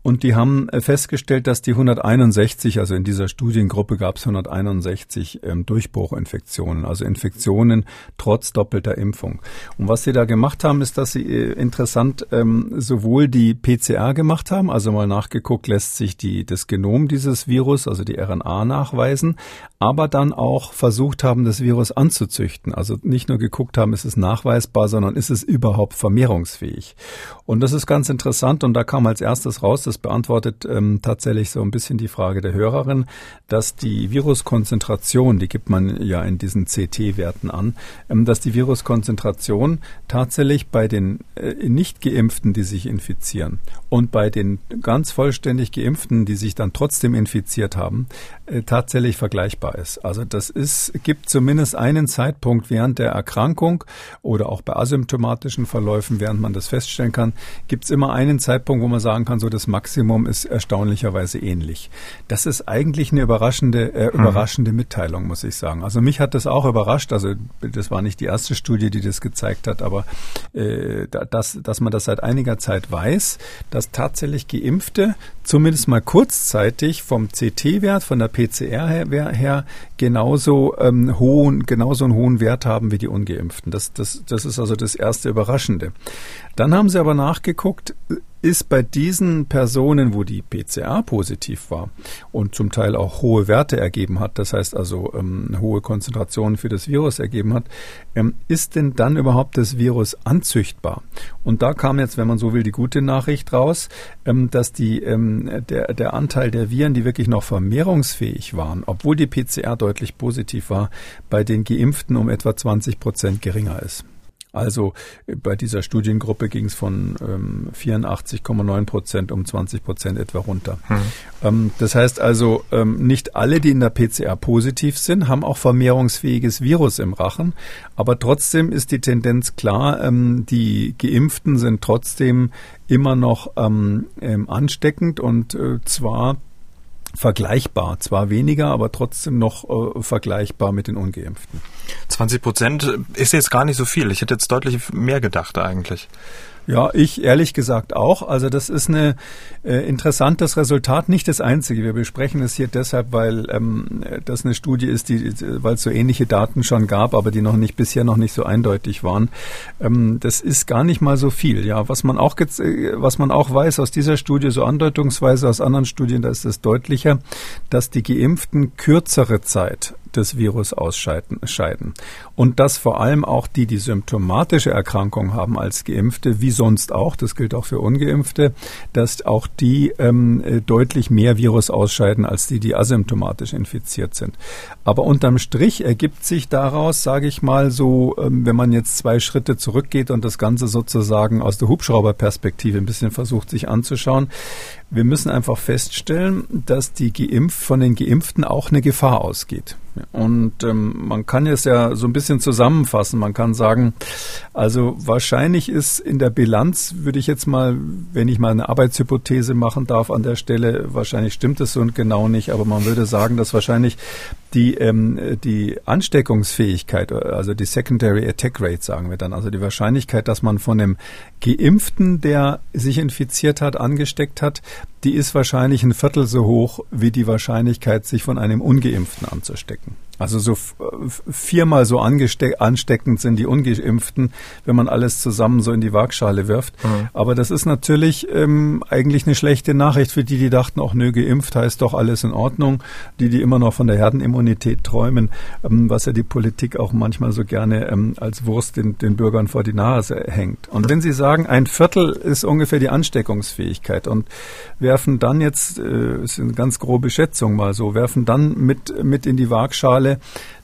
Und die haben äh, festgestellt, dass die 161, also in dieser Studiengruppe gab es 161 ähm, Durchbruchinfektionen, also Infektionen Infektionen trotz doppelter Impfung. Und was sie da gemacht haben, ist, dass sie äh, interessant ähm, sowohl die PCR gemacht haben, also mal nachgeguckt, lässt sich die, das Genom dieses Virus, also die RNA nachweisen, aber dann auch versucht haben, das Virus anzuzüchten. Also nicht nur geguckt haben, ist es nachweisbar, sondern ist es überhaupt vermehrungsfähig. Und das ist ganz interessant und da kam als erstes raus, das beantwortet ähm, tatsächlich so ein bisschen die Frage der Hörerin, dass die Viruskonzentration, die gibt man ja in diesen CT Werten an, ähm, dass die Viruskonzentration tatsächlich bei den äh, nicht geimpften, die sich infizieren und bei den ganz vollständig geimpften, die sich dann trotzdem infiziert haben, äh, tatsächlich vergleichbar ist. Also das ist, gibt zumindest einen Zeitpunkt während der Erkrankung oder auch bei asymptomatischen Verläufen, während man das feststellen kann, gibt es immer einen Zeitpunkt, wo man sagen kann, so das Maximum ist erstaunlicherweise ähnlich. Das ist eigentlich eine überraschende, äh, mhm. überraschende Mitteilung, muss ich sagen. Also mich hat das auch überrascht überrascht. Also das war nicht die erste Studie, die das gezeigt hat, aber äh, dass, dass man das seit einiger Zeit weiß, dass tatsächlich Geimpfte zumindest mal kurzzeitig vom CT-Wert, von der PCR her, her genauso ähm, hohen, genauso einen hohen Wert haben wie die Ungeimpften. Das, das, das ist also das erste Überraschende. Dann haben sie aber nachgeguckt, ist bei diesen Personen, wo die PCR positiv war und zum Teil auch hohe Werte ergeben hat, das heißt also ähm, hohe Konzentrationen für das Virus ergeben hat, ähm, ist denn dann überhaupt das Virus anzüchtbar? Und da kam jetzt, wenn man so will, die gute Nachricht raus, ähm, dass die, ähm, der, der Anteil der Viren, die wirklich noch vermehrungsfähig waren, obwohl die PCR deutlich positiv war, bei den Geimpften um etwa 20 Prozent geringer ist. Also äh, bei dieser Studiengruppe ging es von ähm, 84,9 Prozent um 20 Prozent etwa runter. Hm. Ähm, das heißt also, ähm, nicht alle, die in der PCR positiv sind, haben auch vermehrungsfähiges Virus im Rachen. Aber trotzdem ist die Tendenz klar, ähm, die Geimpften sind trotzdem immer noch ähm, ähm, ansteckend und äh, zwar vergleichbar, zwar weniger, aber trotzdem noch äh, vergleichbar mit den ungeimpften. 20 Prozent ist jetzt gar nicht so viel. Ich hätte jetzt deutlich mehr gedacht eigentlich. Ja, ich ehrlich gesagt auch. Also das ist ein äh, interessantes Resultat, nicht das einzige. Wir besprechen es hier deshalb, weil ähm, das eine Studie ist, die, weil es so ähnliche Daten schon gab, aber die noch nicht bisher noch nicht so eindeutig waren. Ähm, das ist gar nicht mal so viel. Ja, was man auch was man auch weiß aus dieser Studie, so andeutungsweise aus anderen Studien, da ist es deutlicher, dass die Geimpften kürzere Zeit des Virus ausscheiden. Und dass vor allem auch die, die symptomatische Erkrankung haben als Geimpfte, wie sonst auch, das gilt auch für Ungeimpfte, dass auch die ähm, deutlich mehr Virus ausscheiden als die, die asymptomatisch infiziert sind. Aber unterm Strich ergibt sich daraus, sage ich mal so, ähm, wenn man jetzt zwei Schritte zurückgeht und das Ganze sozusagen aus der Hubschrauberperspektive ein bisschen versucht sich anzuschauen, wir müssen einfach feststellen, dass die Geimpf von den Geimpften auch eine Gefahr ausgeht. Und ähm, man kann es ja so ein bisschen zusammenfassen. Man kann sagen, also wahrscheinlich ist in der Bilanz, würde ich jetzt mal, wenn ich mal eine Arbeitshypothese machen darf an der Stelle, wahrscheinlich stimmt es so und genau nicht, aber man würde sagen, dass wahrscheinlich die, ähm, die Ansteckungsfähigkeit, also die Secondary Attack Rate, sagen wir dann, also die Wahrscheinlichkeit, dass man von einem Geimpften, der sich infiziert hat, angesteckt hat, die ist wahrscheinlich ein Viertel so hoch wie die Wahrscheinlichkeit, sich von einem ungeimpften anzustecken. Also so viermal so ansteckend sind die Ungeimpften, wenn man alles zusammen so in die Waagschale wirft. Mhm. Aber das ist natürlich ähm, eigentlich eine schlechte Nachricht für die, die dachten, auch nö, geimpft heißt doch alles in Ordnung. Die, die immer noch von der Herdenimmunität träumen, ähm, was ja die Politik auch manchmal so gerne ähm, als Wurst den, den Bürgern vor die Nase hängt. Und wenn Sie sagen, ein Viertel ist ungefähr die Ansteckungsfähigkeit und werfen dann jetzt, äh, ist eine ganz grobe Schätzung mal so, werfen dann mit, mit in die Waagschale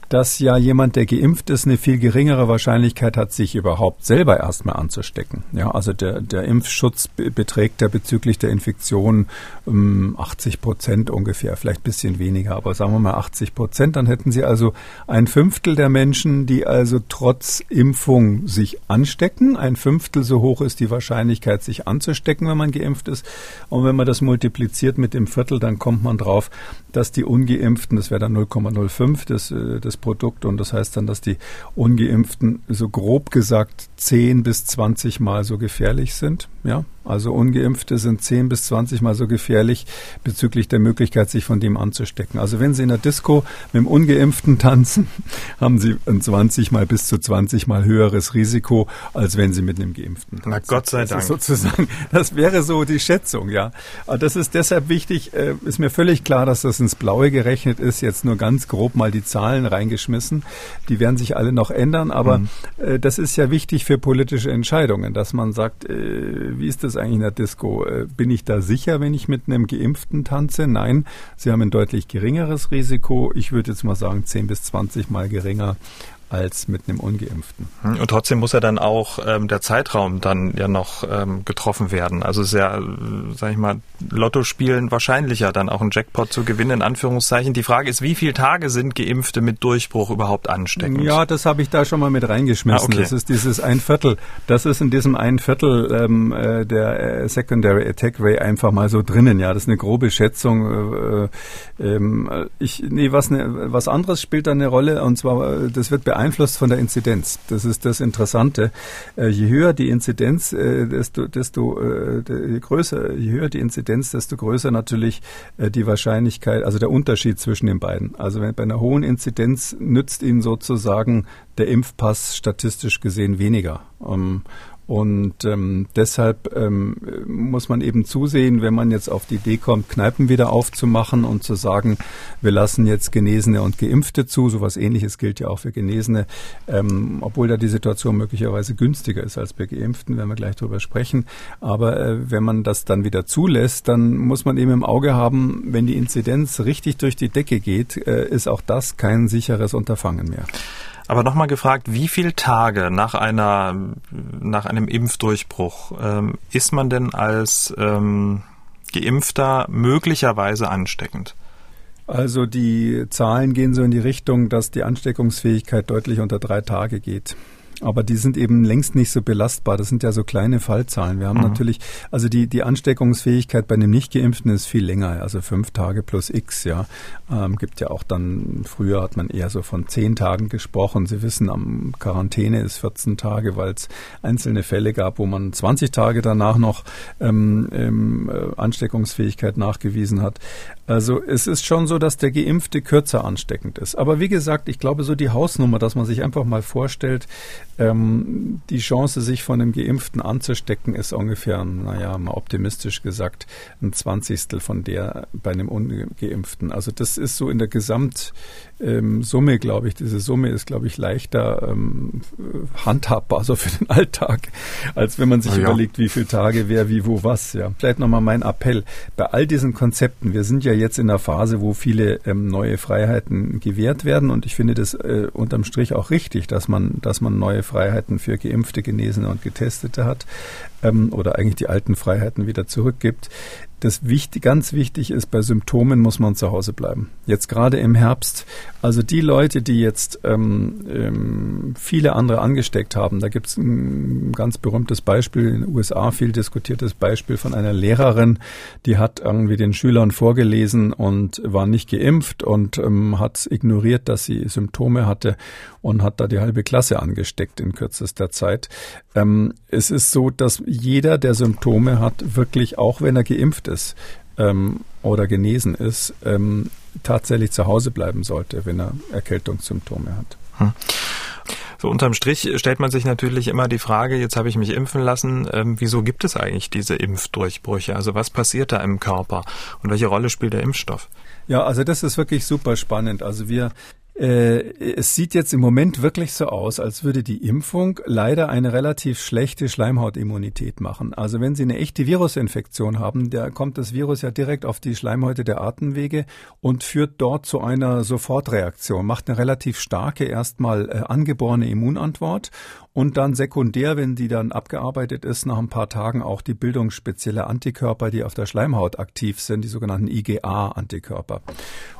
dass ja jemand, der geimpft ist, eine viel geringere Wahrscheinlichkeit hat, sich überhaupt selber erstmal anzustecken. Ja, also der, der Impfschutz beträgt ja bezüglich der Infektion um 80 Prozent ungefähr, vielleicht ein bisschen weniger, aber sagen wir mal 80 Prozent. Dann hätten Sie also ein Fünftel der Menschen, die also trotz Impfung sich anstecken. Ein Fünftel so hoch ist die Wahrscheinlichkeit, sich anzustecken, wenn man geimpft ist. Und wenn man das multipliziert mit dem Viertel, dann kommt man drauf, dass die Ungeimpften, das wäre dann 0,05 das, äh, das Produkt und das heißt dann, dass die Ungeimpften so grob gesagt 10 bis 20 Mal so gefährlich sind. Ja, also Ungeimpfte sind 10 bis 20 Mal so gefährlich bezüglich der Möglichkeit, sich von dem anzustecken. Also wenn Sie in der Disco mit dem Ungeimpften tanzen, [LAUGHS] haben Sie ein 20 mal bis zu 20 Mal höheres Risiko, als wenn Sie mit einem Geimpften tanzen. Na Gott sei Dank. Das sozusagen, das wäre so die Schätzung, ja. Aber das ist deshalb wichtig, äh, ist mir völlig klar, dass das ins Blaue gerechnet ist, jetzt nur ganz grob mal die Zahlen reingeschmissen. Die werden sich alle noch ändern, aber mhm. Äh, das ist ja wichtig für politische Entscheidungen, dass man sagt, äh, wie ist das eigentlich in der Disco? Äh, bin ich da sicher, wenn ich mit einem Geimpften tanze? Nein, sie haben ein deutlich geringeres Risiko. Ich würde jetzt mal sagen 10 bis 20 Mal geringer als mit einem Ungeimpften. Hm, und trotzdem muss ja dann auch ähm, der Zeitraum dann ja noch ähm, getroffen werden. Also ist ja, äh, sag ich mal, Lotto spielen wahrscheinlicher, dann auch einen Jackpot zu gewinnen, in Anführungszeichen. Die Frage ist, wie viele Tage sind Geimpfte mit Durchbruch überhaupt ansteckend? Ja, das habe ich da schon mal mit reingeschmissen. Ah, okay. Das ist dieses ein Viertel. Das ist in diesem ein Viertel ähm, äh, der äh, Secondary Attack Ray einfach mal so drinnen. Ja, das ist eine grobe Schätzung. Äh, äh, ich, nee, was, ne, was anderes spielt da eine Rolle und zwar, das wird beeinflusst beeinflusst von der Inzidenz. Das ist das Interessante. Äh, je höher die Inzidenz, äh, desto, desto äh, je größer, je höher die Inzidenz, desto größer natürlich die Wahrscheinlichkeit, also der Unterschied zwischen den beiden. Also bei einer hohen Inzidenz nützt Ihnen sozusagen der Impfpass statistisch gesehen weniger. Und ähm, deshalb ähm, muss man eben zusehen, wenn man jetzt auf die Idee kommt, Kneipen wieder aufzumachen und zu sagen, wir lassen jetzt Genesene und Geimpfte zu. Sowas ähnliches gilt ja auch für Genesene, ähm, obwohl da die Situation möglicherweise günstiger ist als bei Geimpften, werden wir gleich drüber sprechen. Aber äh, wenn man das dann wieder zulässt, dann muss man eben im Auge haben, wenn die Inzidenz richtig durch die Decke geht, äh, ist auch das kein sicheres Unterfangen mehr. Aber nochmal gefragt, wie viele Tage nach einer, nach einem Impfdurchbruch ähm, ist man denn als ähm, Geimpfter möglicherweise ansteckend? Also die Zahlen gehen so in die Richtung, dass die Ansteckungsfähigkeit deutlich unter drei Tage geht. Aber die sind eben längst nicht so belastbar. Das sind ja so kleine Fallzahlen. Wir haben mhm. natürlich, also die, die Ansteckungsfähigkeit bei einem Nicht-Geimpften ist viel länger, also fünf Tage plus X, ja. Ähm, gibt ja auch dann, früher hat man eher so von zehn Tagen gesprochen. Sie wissen, am Quarantäne ist 14 Tage, weil es einzelne Fälle gab, wo man 20 Tage danach noch ähm, ähm, äh, Ansteckungsfähigkeit nachgewiesen hat. Also es ist schon so, dass der Geimpfte kürzer ansteckend ist. Aber wie gesagt, ich glaube so die Hausnummer, dass man sich einfach mal vorstellt, ähm, die Chance, sich von einem Geimpften anzustecken, ist ungefähr, naja, mal optimistisch gesagt, ein Zwanzigstel von der bei einem Ungeimpften. Also das ist so in der Gesamt, ähm, glaube ich, diese Summe ist, glaube ich, leichter ähm, handhabbar, so für den Alltag, als wenn man sich ja. überlegt, wie viele Tage, wer, wie, wo, was. Ja, vielleicht nochmal mein Appell. Bei all diesen Konzepten, wir sind ja jetzt in einer Phase, wo viele ähm, neue Freiheiten gewährt werden und ich finde das äh, unterm Strich auch richtig, dass man, dass man neue Freiheiten für Geimpfte, Genesene und Getestete hat ähm, oder eigentlich die alten Freiheiten wieder zurückgibt das wichtig, ganz wichtig ist, bei Symptomen muss man zu Hause bleiben. Jetzt gerade im Herbst. Also die Leute, die jetzt ähm, ähm, viele andere angesteckt haben, da gibt es ein ganz berühmtes Beispiel, in den USA viel diskutiertes Beispiel von einer Lehrerin, die hat irgendwie den Schülern vorgelesen und war nicht geimpft und ähm, hat ignoriert, dass sie Symptome hatte und hat da die halbe Klasse angesteckt in kürzester Zeit. Ähm, es ist so, dass jeder, der Symptome hat, wirklich, auch wenn er geimpft ist, ähm, oder genesen ist, ähm, tatsächlich zu Hause bleiben sollte, wenn er Erkältungssymptome hat. Hm. So unterm Strich stellt man sich natürlich immer die Frage, jetzt habe ich mich impfen lassen, ähm, wieso gibt es eigentlich diese Impfdurchbrüche? Also was passiert da im Körper und welche Rolle spielt der Impfstoff? Ja, also das ist wirklich super spannend. Also wir es sieht jetzt im Moment wirklich so aus, als würde die Impfung leider eine relativ schlechte Schleimhautimmunität machen. Also wenn Sie eine echte Virusinfektion haben, da kommt das Virus ja direkt auf die Schleimhäute der Atemwege und führt dort zu einer Sofortreaktion, macht eine relativ starke erstmal äh, angeborene Immunantwort und dann sekundär, wenn die dann abgearbeitet ist, nach ein paar Tagen auch die Bildung spezieller Antikörper, die auf der Schleimhaut aktiv sind, die sogenannten IgA-Antikörper.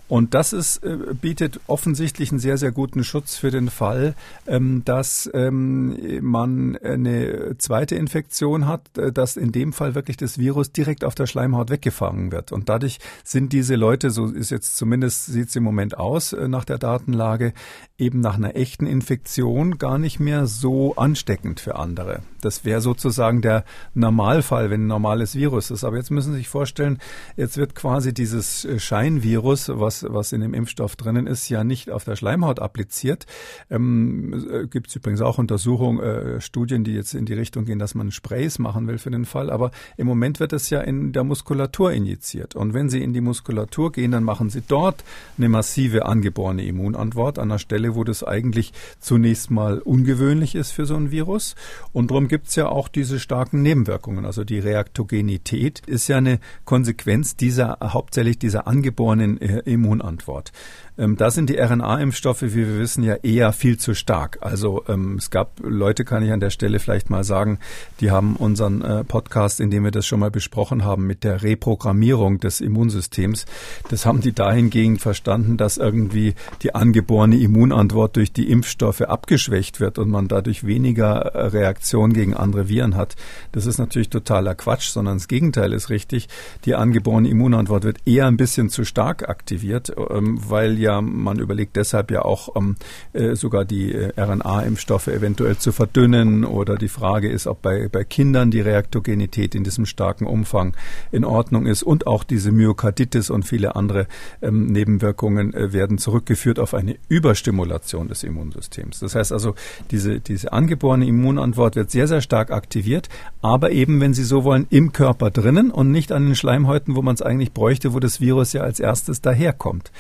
Und das ist, äh, bietet offensichtlich einen sehr, sehr guten Schutz für den Fall, ähm, dass ähm, man eine zweite Infektion hat, äh, dass in dem Fall wirklich das Virus direkt auf der Schleimhaut weggefangen wird. Und dadurch sind diese Leute, so ist jetzt zumindest sieht es im Moment aus äh, nach der Datenlage, eben nach einer echten Infektion gar nicht mehr so ansteckend für andere. Das wäre sozusagen der Normalfall, wenn ein normales Virus ist. Aber jetzt müssen Sie sich vorstellen, jetzt wird quasi dieses Scheinvirus, was was, in dem Impfstoff drinnen ist, ja nicht auf der Schleimhaut appliziert. Ähm, äh, Gibt es übrigens auch Untersuchungen, äh, Studien, die jetzt in die Richtung gehen, dass man Sprays machen will für den Fall. Aber im Moment wird es ja in der Muskulatur injiziert. Und wenn Sie in die Muskulatur gehen, dann machen Sie dort eine massive angeborene Immunantwort an einer Stelle, wo das eigentlich zunächst mal ungewöhnlich ist für so ein Virus. Und darum gibt es ja auch diese starken Nebenwirkungen. Also die Reaktogenität ist ja eine Konsequenz dieser hauptsächlich dieser angeborenen äh, Immunantwort. Ähm, da sind die RNA-Impfstoffe, wie wir wissen, ja eher viel zu stark. Also ähm, es gab Leute, kann ich an der Stelle vielleicht mal sagen, die haben unseren äh, Podcast, in dem wir das schon mal besprochen haben, mit der Reprogrammierung des Immunsystems. Das haben die dahingehend verstanden, dass irgendwie die angeborene Immunantwort durch die Impfstoffe abgeschwächt wird und man dadurch weniger äh, Reaktion gegen andere Viren hat. Das ist natürlich totaler Quatsch, sondern das Gegenteil ist richtig. Die angeborene Immunantwort wird eher ein bisschen zu stark aktiviert, ähm, weil ja, man überlegt deshalb ja auch ähm, äh, sogar die äh, RNA-Impfstoffe eventuell zu verdünnen oder die Frage ist, ob bei, bei Kindern die Reaktogenität in diesem starken Umfang in Ordnung ist und auch diese Myokarditis und viele andere ähm, Nebenwirkungen äh, werden zurückgeführt auf eine Überstimulation des Immunsystems. Das heißt also, diese, diese angeborene Immunantwort wird sehr, sehr stark aktiviert, aber eben, wenn Sie so wollen, im Körper drinnen und nicht an den Schleimhäuten, wo man es eigentlich bräuchte, wo das Virus ja als erstes daherkommt.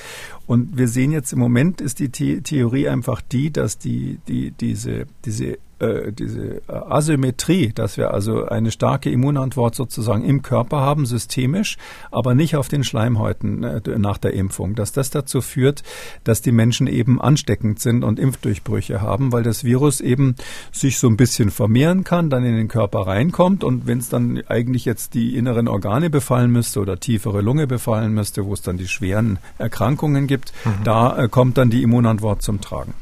Und wir sehen jetzt im Moment ist die The Theorie einfach die, dass die, die, diese, diese äh, diese Asymmetrie, dass wir also eine starke Immunantwort sozusagen im Körper haben, systemisch, aber nicht auf den Schleimhäuten äh, nach der Impfung, dass das dazu führt, dass die Menschen eben ansteckend sind und Impfdurchbrüche haben, weil das Virus eben sich so ein bisschen vermehren kann, dann in den Körper reinkommt und wenn es dann eigentlich jetzt die inneren Organe befallen müsste oder tiefere Lunge befallen müsste, wo es dann die schweren Erkrankungen gibt, mhm. da äh, kommt dann die Immunantwort zum Tragen.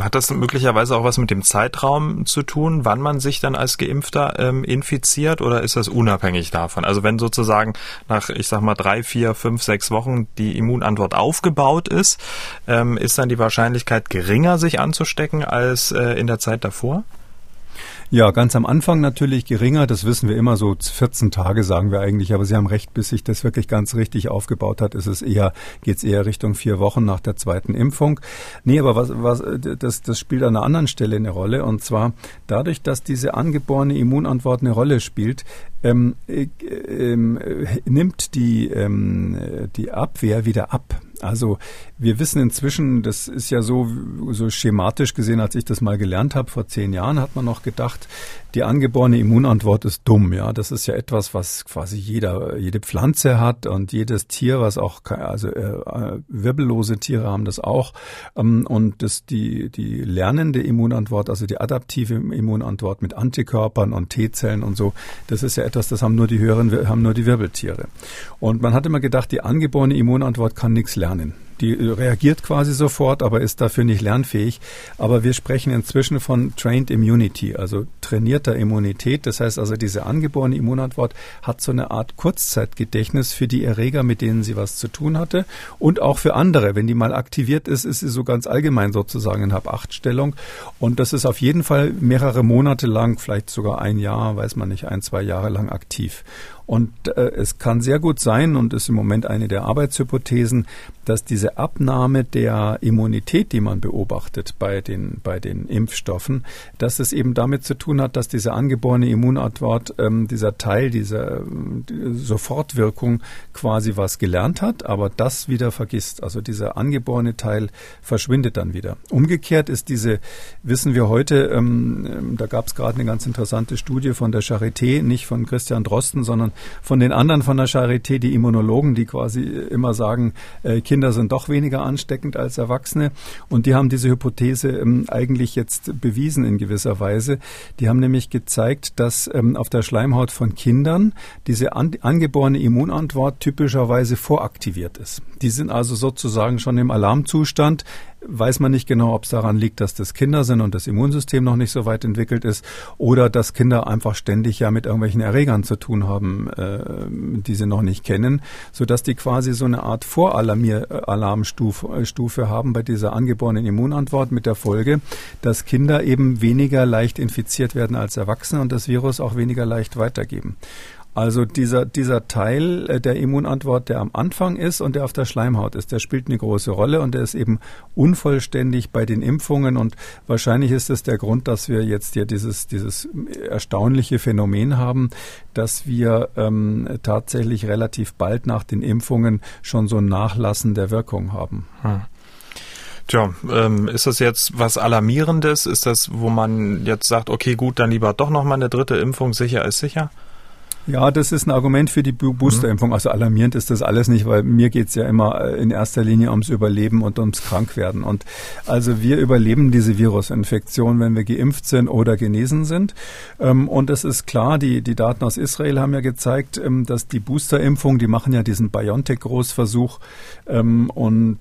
Hat das möglicherweise auch was mit dem Zeitraum zu tun, wann man sich dann als Geimpfter ähm, infiziert oder ist das unabhängig davon? Also wenn sozusagen nach, ich sag mal, drei, vier, fünf, sechs Wochen die Immunantwort aufgebaut ist, ähm, ist dann die Wahrscheinlichkeit geringer, sich anzustecken als äh, in der Zeit davor? Ja, ganz am Anfang natürlich geringer. Das wissen wir immer so 14 Tage sagen wir eigentlich. Aber Sie haben recht, bis sich das wirklich ganz richtig aufgebaut hat, ist es eher, geht's eher Richtung vier Wochen nach der zweiten Impfung. Nee, aber was, was, das, das spielt an einer anderen Stelle eine Rolle. Und zwar dadurch, dass diese angeborene Immunantwort eine Rolle spielt, ähm, äh, ähm, nimmt die, ähm, die Abwehr wieder ab. Also wir wissen inzwischen, das ist ja so, so schematisch gesehen, als ich das mal gelernt habe, vor zehn Jahren hat man noch gedacht, die angeborene Immunantwort ist dumm. Ja, das ist ja etwas, was quasi jeder, jede Pflanze hat und jedes Tier, was auch, also äh, wirbellose Tiere haben das auch. Ähm, und das die die lernende Immunantwort, also die adaptive Immunantwort mit Antikörpern und T-Zellen und so, das ist ja etwas, das haben nur die höheren, haben nur die Wirbeltiere. Und man hat immer gedacht, die angeborene Immunantwort kann nichts lernen. Die reagiert quasi sofort, aber ist dafür nicht lernfähig. Aber wir sprechen inzwischen von Trained Immunity, also trainierter Immunität. Das heißt also, diese angeborene Immunantwort hat so eine Art Kurzzeitgedächtnis für die Erreger, mit denen sie was zu tun hatte und auch für andere. Wenn die mal aktiviert ist, ist sie so ganz allgemein sozusagen in Hab-Acht-Stellung. Und das ist auf jeden Fall mehrere Monate lang, vielleicht sogar ein Jahr, weiß man nicht, ein, zwei Jahre lang aktiv. Und äh, es kann sehr gut sein und ist im Moment eine der Arbeitshypothesen, dass diese Abnahme der Immunität, die man beobachtet bei den, bei den Impfstoffen, dass es eben damit zu tun hat, dass diese angeborene Immunantwort, ähm, dieser Teil dieser die Sofortwirkung quasi was gelernt hat, aber das wieder vergisst. Also dieser angeborene Teil verschwindet dann wieder. Umgekehrt ist diese, wissen wir heute, ähm, ähm da gab es gerade eine ganz interessante Studie von der Charité, nicht von Christian Drosten, sondern von den anderen von der Charité, die Immunologen, die quasi immer sagen, äh, Kinder sind doch weniger ansteckend als Erwachsene. Und die haben diese Hypothese ähm, eigentlich jetzt bewiesen in gewisser Weise. Die haben nämlich gezeigt, dass ähm, auf der Schleimhaut von Kindern diese an, angeborene Immunantwort typischerweise voraktiviert ist. Die sind also sozusagen schon im Alarmzustand weiß man nicht genau, ob es daran liegt, dass das Kinder sind und das Immunsystem noch nicht so weit entwickelt ist oder dass Kinder einfach ständig ja mit irgendwelchen Erregern zu tun haben, äh, die sie noch nicht kennen, sodass die quasi so eine Art Voralarmstufe Stufe haben bei dieser angeborenen Immunantwort mit der Folge, dass Kinder eben weniger leicht infiziert werden als Erwachsene und das Virus auch weniger leicht weitergeben. Also dieser, dieser Teil äh, der Immunantwort, der am Anfang ist und der auf der Schleimhaut ist, der spielt eine große Rolle und der ist eben unvollständig bei den Impfungen und wahrscheinlich ist es der Grund, dass wir jetzt hier dieses, dieses erstaunliche Phänomen haben, dass wir ähm, tatsächlich relativ bald nach den Impfungen schon so ein Nachlassen der Wirkung haben. Hm. Tja, ähm, ist das jetzt was Alarmierendes? Ist das, wo man jetzt sagt, okay, gut, dann lieber doch nochmal eine dritte Impfung, sicher ist sicher? Ja, das ist ein Argument für die Boosterimpfung. Also alarmierend ist das alles nicht, weil mir geht's ja immer äh, in erster Linie ums Überleben und ums Krankwerden. Und also wir überleben diese Virusinfektion, wenn wir geimpft sind oder genesen sind. Ähm, und es ist klar, die, die Daten aus Israel haben ja gezeigt, ähm, dass die Boosterimpfung, die machen ja diesen BioNTech-Großversuch. Ähm, und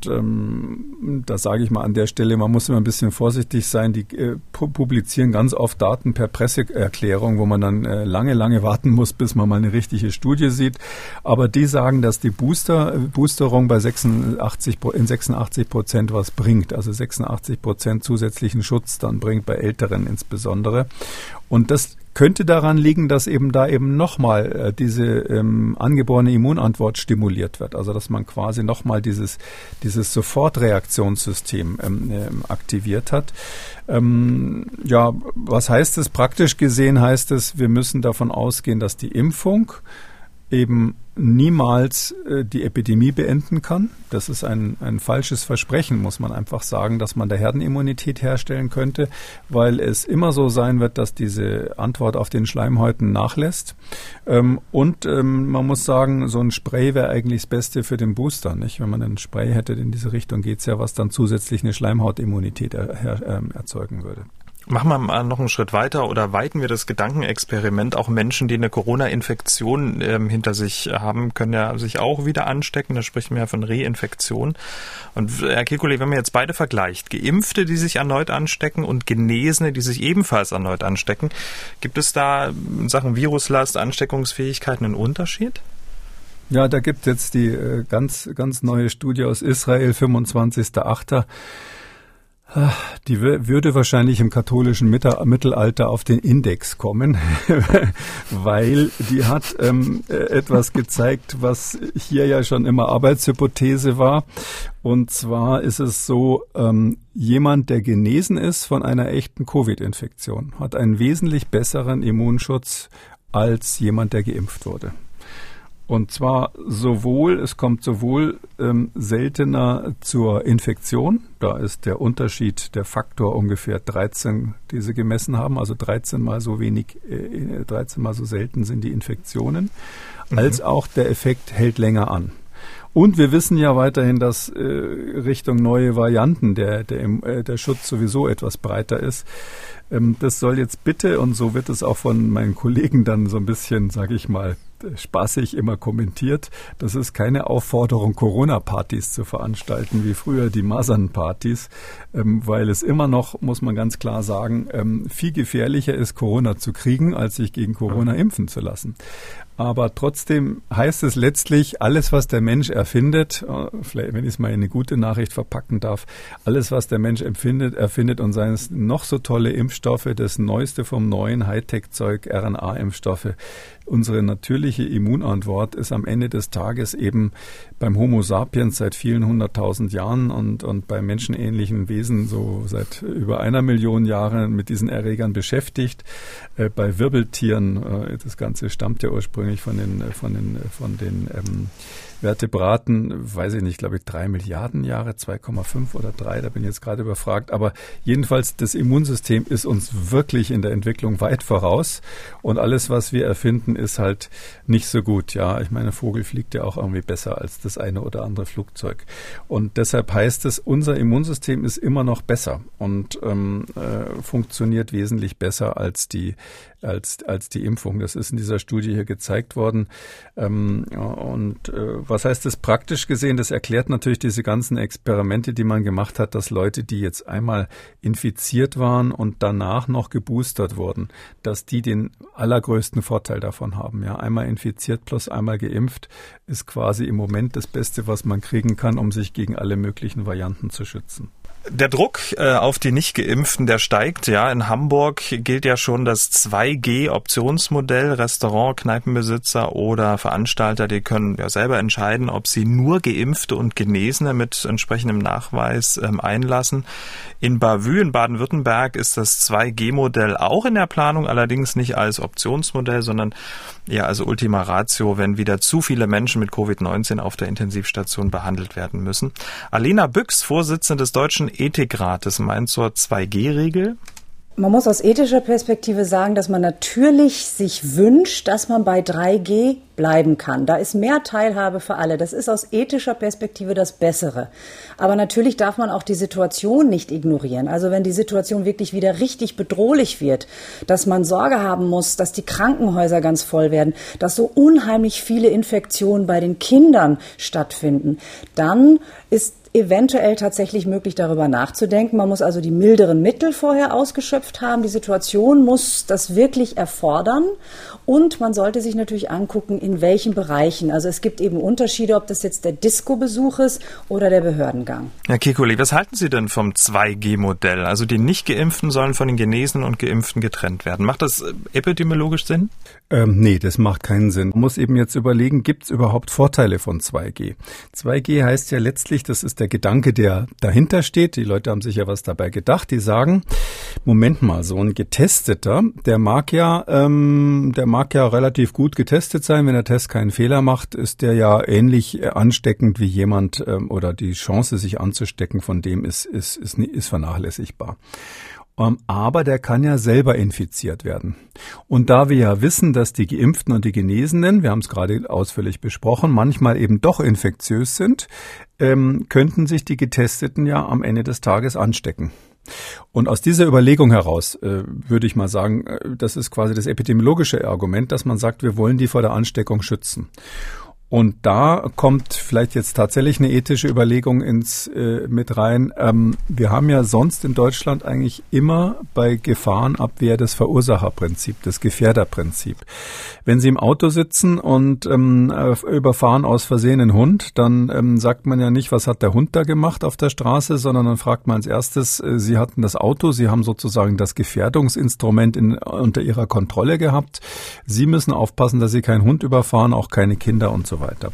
da sage ich mal an der Stelle, man muss immer ein bisschen vorsichtig sein. Die äh, publizieren ganz oft Daten per Presseerklärung, wo man dann äh, lange, lange warten muss, bis man mal eine richtige Studie sieht. Aber die sagen, dass die Booster, Boosterung bei 86, in 86 Prozent was bringt. Also 86 Prozent zusätzlichen Schutz dann bringt bei Älteren insbesondere. Und das könnte daran liegen, dass eben da eben nochmal äh, diese ähm, angeborene Immunantwort stimuliert wird. Also dass man quasi nochmal dieses, dieses Sofortreaktionssystem ähm, ähm, aktiviert hat. Ähm, ja, was heißt es? Praktisch gesehen heißt es, wir müssen davon ausgehen, dass die Impfung eben niemals äh, die Epidemie beenden kann. Das ist ein, ein falsches Versprechen, muss man einfach sagen, dass man der Herdenimmunität herstellen könnte, weil es immer so sein wird, dass diese Antwort auf den Schleimhäuten nachlässt. Ähm, und ähm, man muss sagen, so ein Spray wäre eigentlich das Beste für den Booster. Nicht? Wenn man einen Spray hätte, in diese Richtung geht es ja, was dann zusätzlich eine Schleimhautimmunität er, er, ähm, erzeugen würde. Machen wir mal noch einen Schritt weiter oder weiten wir das Gedankenexperiment. Auch Menschen, die eine Corona-Infektion ähm, hinter sich haben, können ja sich auch wieder anstecken. Da spricht man ja von Reinfektion. Und Herr Kekulé, wenn man jetzt beide vergleicht, Geimpfte, die sich erneut anstecken und Genesene, die sich ebenfalls erneut anstecken, gibt es da in Sachen Viruslast, Ansteckungsfähigkeit einen Unterschied? Ja, da gibt es jetzt die äh, ganz, ganz neue Studie aus Israel, 25.8 die würde wahrscheinlich im katholischen Mittelalter auf den Index kommen, [LAUGHS] weil die hat ähm, etwas gezeigt, was hier ja schon immer Arbeitshypothese war. Und zwar ist es so, ähm, jemand, der genesen ist von einer echten Covid-Infektion, hat einen wesentlich besseren Immunschutz als jemand, der geimpft wurde. Und zwar sowohl, es kommt sowohl ähm, seltener zur Infektion, da ist der Unterschied, der Faktor ungefähr 13, die sie gemessen haben, also 13 mal so wenig, äh, 13 mal so selten sind die Infektionen, mhm. als auch der Effekt hält länger an. Und wir wissen ja weiterhin, dass äh, Richtung neue Varianten der, der, äh, der Schutz sowieso etwas breiter ist. Ähm, das soll jetzt bitte, und so wird es auch von meinen Kollegen dann so ein bisschen, sage ich mal, spaßig immer kommentiert, das ist keine Aufforderung, Corona-Partys zu veranstalten, wie früher die Masern-Partys, ähm, weil es immer noch, muss man ganz klar sagen, ähm, viel gefährlicher ist, Corona zu kriegen, als sich gegen Corona impfen zu lassen. Aber trotzdem heißt es letztlich, alles, was der Mensch erfindet, äh, vielleicht, wenn ich es mal in eine gute Nachricht verpacken darf, alles, was der Mensch empfindet, erfindet und seien es noch so tolle Impfstoffe, Impfstoffe, das Neueste vom neuen Hightech-Zeug, RNA-Impfstoffe. Unsere natürliche Immunantwort ist am Ende des Tages eben beim Homo sapiens seit vielen hunderttausend Jahren und, und bei menschenähnlichen Wesen so seit über einer Million Jahren mit diesen Erregern beschäftigt. Äh, bei Wirbeltieren, äh, das Ganze stammt ja ursprünglich von den, von den, von den ähm, Vertebraten, weiß ich nicht, glaube ich, drei Milliarden Jahre, 2,5 oder drei, da bin ich jetzt gerade überfragt. Aber jedenfalls, das Immunsystem ist uns wirklich in der Entwicklung weit voraus. Und alles, was wir erfinden, ist halt nicht so gut. Ja, ich meine, Vogel fliegt ja auch irgendwie besser als das eine oder andere Flugzeug. Und deshalb heißt es, unser Immunsystem ist immer noch besser und ähm, äh, funktioniert wesentlich besser als die als, als die Impfung. Das ist in dieser Studie hier gezeigt worden. Ähm, und äh, was heißt das praktisch gesehen? Das erklärt natürlich diese ganzen Experimente, die man gemacht hat, dass Leute, die jetzt einmal infiziert waren und danach noch geboostert wurden, dass die den allergrößten Vorteil davon haben. Ja, einmal infiziert plus einmal geimpft ist quasi im Moment das Beste, was man kriegen kann, um sich gegen alle möglichen Varianten zu schützen. Der Druck äh, auf die Nicht-Geimpften, der steigt. Ja, in Hamburg gilt ja schon das 2G-Optionsmodell. Restaurant, Kneipenbesitzer oder Veranstalter, die können ja selber entscheiden, ob sie nur Geimpfte und Genesene mit entsprechendem Nachweis ähm, einlassen. In Bavü in Baden-Württemberg ist das 2G-Modell auch in der Planung, allerdings nicht als Optionsmodell, sondern ja, also Ultima Ratio, wenn wieder zu viele Menschen mit Covid-19 auf der Intensivstation behandelt werden müssen. Alena Büchs, Vorsitzende des Deutschen Ethikrates, meint zur 2G-Regel. Man muss aus ethischer Perspektive sagen, dass man natürlich sich wünscht, dass man bei 3G bleiben kann. Da ist mehr Teilhabe für alle. Das ist aus ethischer Perspektive das Bessere. Aber natürlich darf man auch die Situation nicht ignorieren. Also wenn die Situation wirklich wieder richtig bedrohlich wird, dass man Sorge haben muss, dass die Krankenhäuser ganz voll werden, dass so unheimlich viele Infektionen bei den Kindern stattfinden, dann ist eventuell tatsächlich möglich, darüber nachzudenken. Man muss also die milderen Mittel vorher ausgeschöpft haben. Die Situation muss das wirklich erfordern. Und man sollte sich natürlich angucken, in welchen Bereichen. Also es gibt eben Unterschiede, ob das jetzt der Disco-Besuch ist oder der Behördengang. Herr Kikuli, was halten Sie denn vom 2G-Modell? Also die Nicht-Geimpften sollen von den Genesen und Geimpften getrennt werden. Macht das äh, epidemiologisch Sinn? Ähm, nee, das macht keinen Sinn. Man muss eben jetzt überlegen, gibt es überhaupt Vorteile von 2G? 2G heißt ja letztlich, das ist der Gedanke, der dahinter steht. Die Leute haben sich ja was dabei gedacht. Die sagen, Moment mal, so ein Getesteter, der mag ja, ähm, der mag ja relativ gut getestet sein. Wenn der Test keinen Fehler macht, ist der ja ähnlich äh, ansteckend wie jemand ähm, oder die Chance, sich anzustecken, von dem ist, ist, ist, ist vernachlässigbar. Um, aber der kann ja selber infiziert werden. Und da wir ja wissen, dass die Geimpften und die Genesenen, wir haben es gerade ausführlich besprochen, manchmal eben doch infektiös sind, ähm, könnten sich die Getesteten ja am Ende des Tages anstecken. Und aus dieser Überlegung heraus äh, würde ich mal sagen, äh, das ist quasi das epidemiologische Argument, dass man sagt, wir wollen die vor der Ansteckung schützen. Und da kommt vielleicht jetzt tatsächlich eine ethische Überlegung ins äh, mit rein. Ähm, wir haben ja sonst in Deutschland eigentlich immer bei Gefahrenabwehr das Verursacherprinzip, das Gefährderprinzip. Wenn Sie im Auto sitzen und ähm, überfahren aus Versehen einen Hund, dann ähm, sagt man ja nicht, was hat der Hund da gemacht auf der Straße, sondern dann fragt man als erstes, äh, Sie hatten das Auto, Sie haben sozusagen das Gefährdungsinstrument in, unter Ihrer Kontrolle gehabt. Sie müssen aufpassen, dass Sie keinen Hund überfahren, auch keine Kinder und so weiter.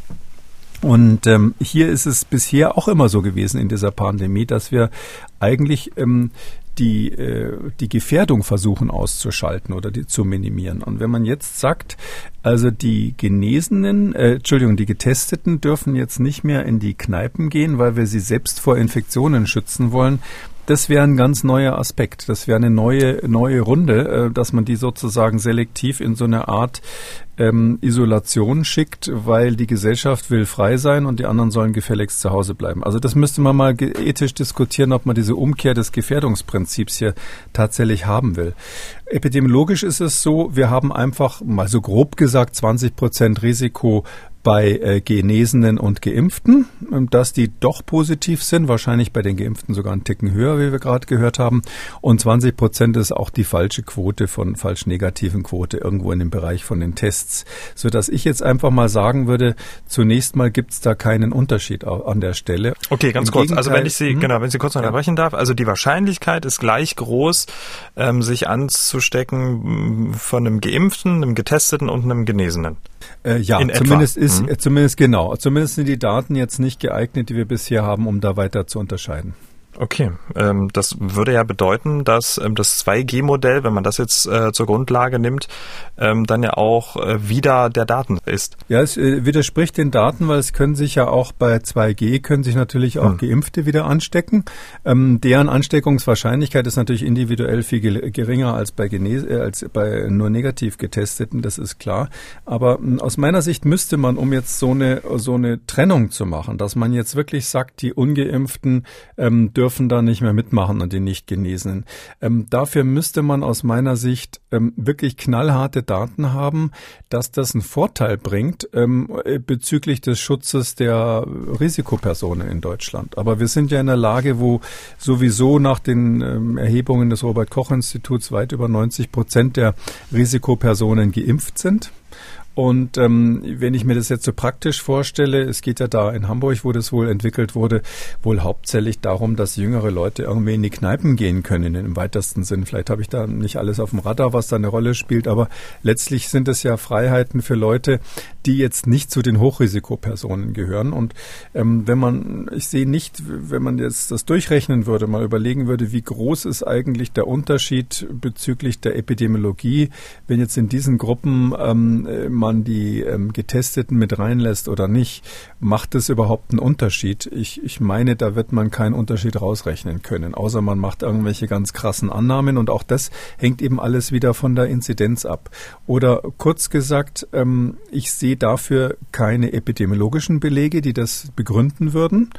Und ähm, hier ist es bisher auch immer so gewesen in dieser Pandemie, dass wir eigentlich ähm, die, äh, die Gefährdung versuchen auszuschalten oder die zu minimieren. Und wenn man jetzt sagt, also die Genesenen, äh, Entschuldigung, die Getesteten dürfen jetzt nicht mehr in die Kneipen gehen, weil wir sie selbst vor Infektionen schützen wollen, das wäre ein ganz neuer Aspekt. Das wäre eine neue, neue Runde, äh, dass man die sozusagen selektiv in so eine Art ähm, Isolation schickt, weil die Gesellschaft will frei sein und die anderen sollen gefälligst zu Hause bleiben. Also das müsste man mal ethisch diskutieren, ob man diese Umkehr des Gefährdungsprinzips hier tatsächlich haben will. Epidemiologisch ist es so, wir haben einfach mal so grob gesagt 20 Prozent Risiko bei äh, Genesenen und Geimpften, ähm, dass die doch positiv sind, wahrscheinlich bei den Geimpften sogar einen Ticken höher, wie wir gerade gehört haben. Und 20 Prozent ist auch die falsche Quote von falsch negativen Quote irgendwo in dem Bereich von den Tests. Sodass ich jetzt einfach mal sagen würde, zunächst mal gibt es da keinen Unterschied an der Stelle. Okay, ganz Im kurz. Gegenteil, also wenn ich Sie, hm? genau, wenn Sie kurz unterbrechen ja. darf, also die Wahrscheinlichkeit ist gleich groß, ähm, sich anzustecken von einem Geimpften, einem Getesteten und einem Genesenen. Äh, ja, In zumindest etwa. ist, hm? zumindest genau. Zumindest sind die Daten jetzt nicht geeignet, die wir bisher haben, um da weiter zu unterscheiden. Okay, ähm, das würde ja bedeuten, dass ähm, das 2G-Modell, wenn man das jetzt äh, zur Grundlage nimmt, ähm, dann ja auch äh, wieder der Daten ist. Ja, es äh, widerspricht den Daten, weil es können sich ja auch bei 2G können sich natürlich auch hm. Geimpfte wieder anstecken. Ähm, deren Ansteckungswahrscheinlichkeit ist natürlich individuell viel geringer als bei, Genes äh, als bei nur negativ getesteten, das ist klar. Aber äh, aus meiner Sicht müsste man, um jetzt so eine so eine Trennung zu machen, dass man jetzt wirklich sagt, die ungeimpften ähm, dürfen da nicht mehr mitmachen und die nicht Genesenen. Ähm, dafür müsste man aus meiner Sicht ähm, wirklich knallharte Daten haben, dass das einen Vorteil bringt ähm, bezüglich des Schutzes der Risikopersonen in Deutschland. Aber wir sind ja in der Lage, wo sowieso nach den ähm, Erhebungen des Robert Koch Instituts weit über 90 Prozent der Risikopersonen geimpft sind. Und ähm, wenn ich mir das jetzt so praktisch vorstelle, es geht ja da in Hamburg, wo das wohl entwickelt wurde, wohl hauptsächlich darum, dass jüngere Leute irgendwie in die Kneipen gehen können im weitesten Sinn. Vielleicht habe ich da nicht alles auf dem Radar, was da eine Rolle spielt, aber letztlich sind es ja Freiheiten für Leute, die jetzt nicht zu den Hochrisikopersonen gehören. Und ähm, wenn man, ich sehe nicht, wenn man jetzt das durchrechnen würde, mal überlegen würde, wie groß ist eigentlich der Unterschied bezüglich der Epidemiologie, wenn jetzt in diesen Gruppen ähm, man die ähm, Getesteten mit reinlässt oder nicht, macht es überhaupt einen Unterschied? Ich, ich meine, da wird man keinen Unterschied rausrechnen können, außer man macht irgendwelche ganz krassen Annahmen und auch das hängt eben alles wieder von der Inzidenz ab. Oder kurz gesagt, ähm, ich sehe dafür keine epidemiologischen Belege, die das begründen würden.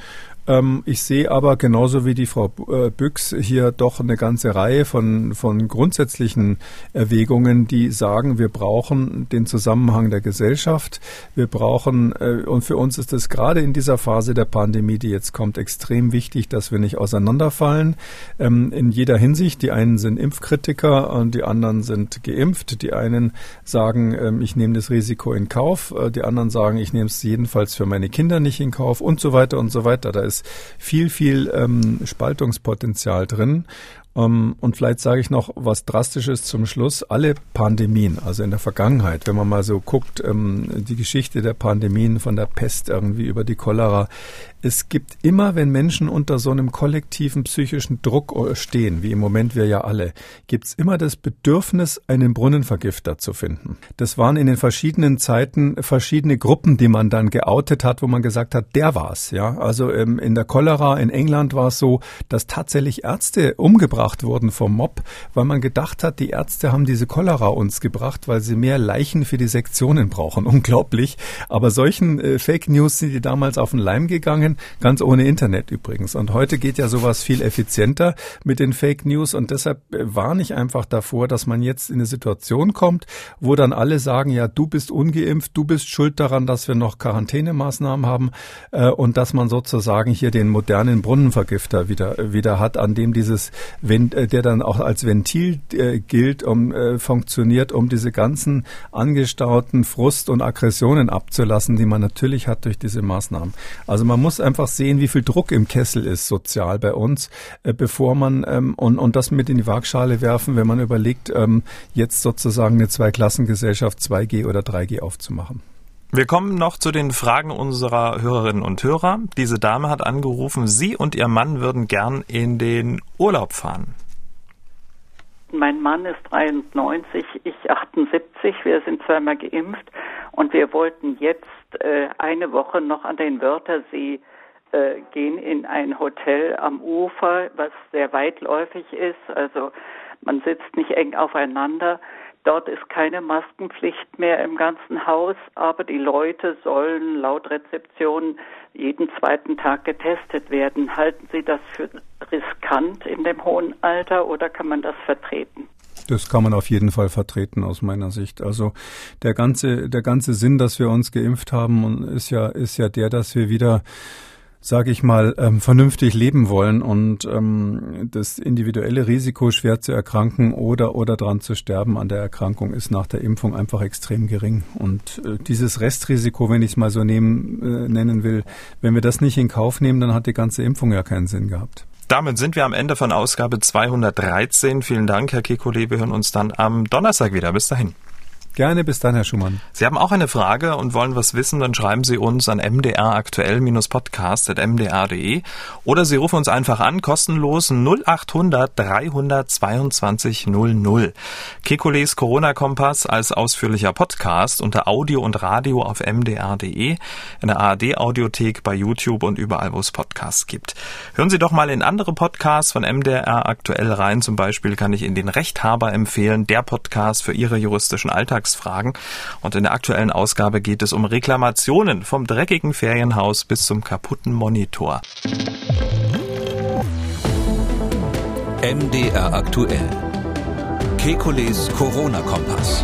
Ähm, ich sehe aber genauso wie die Frau äh, Büchs hier doch eine ganze Reihe von, von grundsätzlichen Erwägungen, die sagen, wir brauchen den Zusammenhang der Gesellschaft. Wir brauchen, äh, und für uns ist es gerade in dieser Phase der Pandemie, die jetzt kommt, extrem wichtig, dass wir nicht auseinanderfallen. Ähm, in jeder Hinsicht. Die einen sind Impfkritiker und die anderen sind geimpft. Die einen sagen, ähm, ich nehme das Risiko in Kauf. Äh, die anderen sagen, ich nehme es jedenfalls für meine Kinder nicht in Kauf und so weiter und so weiter. Da ist ist viel, viel ähm, Spaltungspotenzial drin. Um, ähm, und vielleicht sage ich noch was Drastisches zum Schluss. Alle Pandemien, also in der Vergangenheit, wenn man mal so guckt, ähm, die Geschichte der Pandemien von der Pest irgendwie über die Cholera, es gibt immer, wenn Menschen unter so einem kollektiven psychischen Druck stehen, wie im Moment wir ja alle, gibt es immer das Bedürfnis, einen Brunnenvergifter zu finden. Das waren in den verschiedenen Zeiten verschiedene Gruppen, die man dann geoutet hat, wo man gesagt hat, der war's. Ja, also ähm, in der Cholera in England war es so, dass tatsächlich Ärzte umgebracht wurden vom Mob, weil man gedacht hat, die Ärzte haben diese Cholera uns gebracht, weil sie mehr Leichen für die Sektionen brauchen. [LAUGHS] Unglaublich. Aber solchen äh, Fake News sind die damals auf den Leim gegangen ganz ohne Internet übrigens. Und heute geht ja sowas viel effizienter mit den Fake News und deshalb äh, warne ich einfach davor, dass man jetzt in eine Situation kommt, wo dann alle sagen, ja, du bist ungeimpft, du bist schuld daran, dass wir noch Quarantänemaßnahmen haben äh, und dass man sozusagen hier den modernen Brunnenvergifter wieder wieder hat, an dem dieses, äh, der dann auch als Ventil äh, gilt, um äh, funktioniert, um diese ganzen angestauten Frust und Aggressionen abzulassen, die man natürlich hat durch diese Maßnahmen. Also man muss einfach sehen, wie viel Druck im Kessel ist sozial bei uns, äh, bevor man ähm, und, und das mit in die Waagschale werfen, wenn man überlegt, ähm, jetzt sozusagen eine Zweiklassengesellschaft 2G oder 3G aufzumachen. Wir kommen noch zu den Fragen unserer Hörerinnen und Hörer. Diese Dame hat angerufen, sie und ihr Mann würden gern in den Urlaub fahren. Mein Mann ist 93, ich 78. Wir sind zweimal geimpft und wir wollten jetzt äh, eine Woche noch an den Wörthersee äh, gehen in ein Hotel am Ufer, was sehr weitläufig ist. Also man sitzt nicht eng aufeinander. Dort ist keine Maskenpflicht mehr im ganzen Haus, aber die Leute sollen laut Rezeption jeden zweiten Tag getestet werden. Halten Sie das für riskant in dem hohen Alter oder kann man das vertreten? Das kann man auf jeden Fall vertreten aus meiner Sicht. Also der ganze, der ganze Sinn, dass wir uns geimpft haben, ist ja, ist ja der, dass wir wieder sage ich mal, ähm, vernünftig leben wollen und ähm, das individuelle Risiko, schwer zu erkranken oder oder dran zu sterben an der Erkrankung, ist nach der Impfung einfach extrem gering. Und äh, dieses Restrisiko, wenn ich es mal so nehmen, äh, nennen will, wenn wir das nicht in Kauf nehmen, dann hat die ganze Impfung ja keinen Sinn gehabt. Damit sind wir am Ende von Ausgabe 213. Vielen Dank, Herr Kekulé. Wir hören uns dann am Donnerstag wieder. Bis dahin. Gerne, bis dann, Herr Schumann. Sie haben auch eine Frage und wollen was wissen, dann schreiben Sie uns an mdraktuell-podcast.mdr.de oder Sie rufen uns einfach an, kostenlos 0800 322 00. Kekules Corona-Kompass als ausführlicher Podcast unter Audio und Radio auf mdr.de, in der ARD-Audiothek, bei YouTube und überall, wo es Podcasts gibt. Hören Sie doch mal in andere Podcasts von MDR aktuell rein. Zum Beispiel kann ich Ihnen den Rechthaber empfehlen, der Podcast für Ihre juristischen Alltags Alltagsfragen. Und in der aktuellen Ausgabe geht es um Reklamationen vom dreckigen Ferienhaus bis zum kaputten Monitor. MDR aktuell. Kekules Corona-Kompass.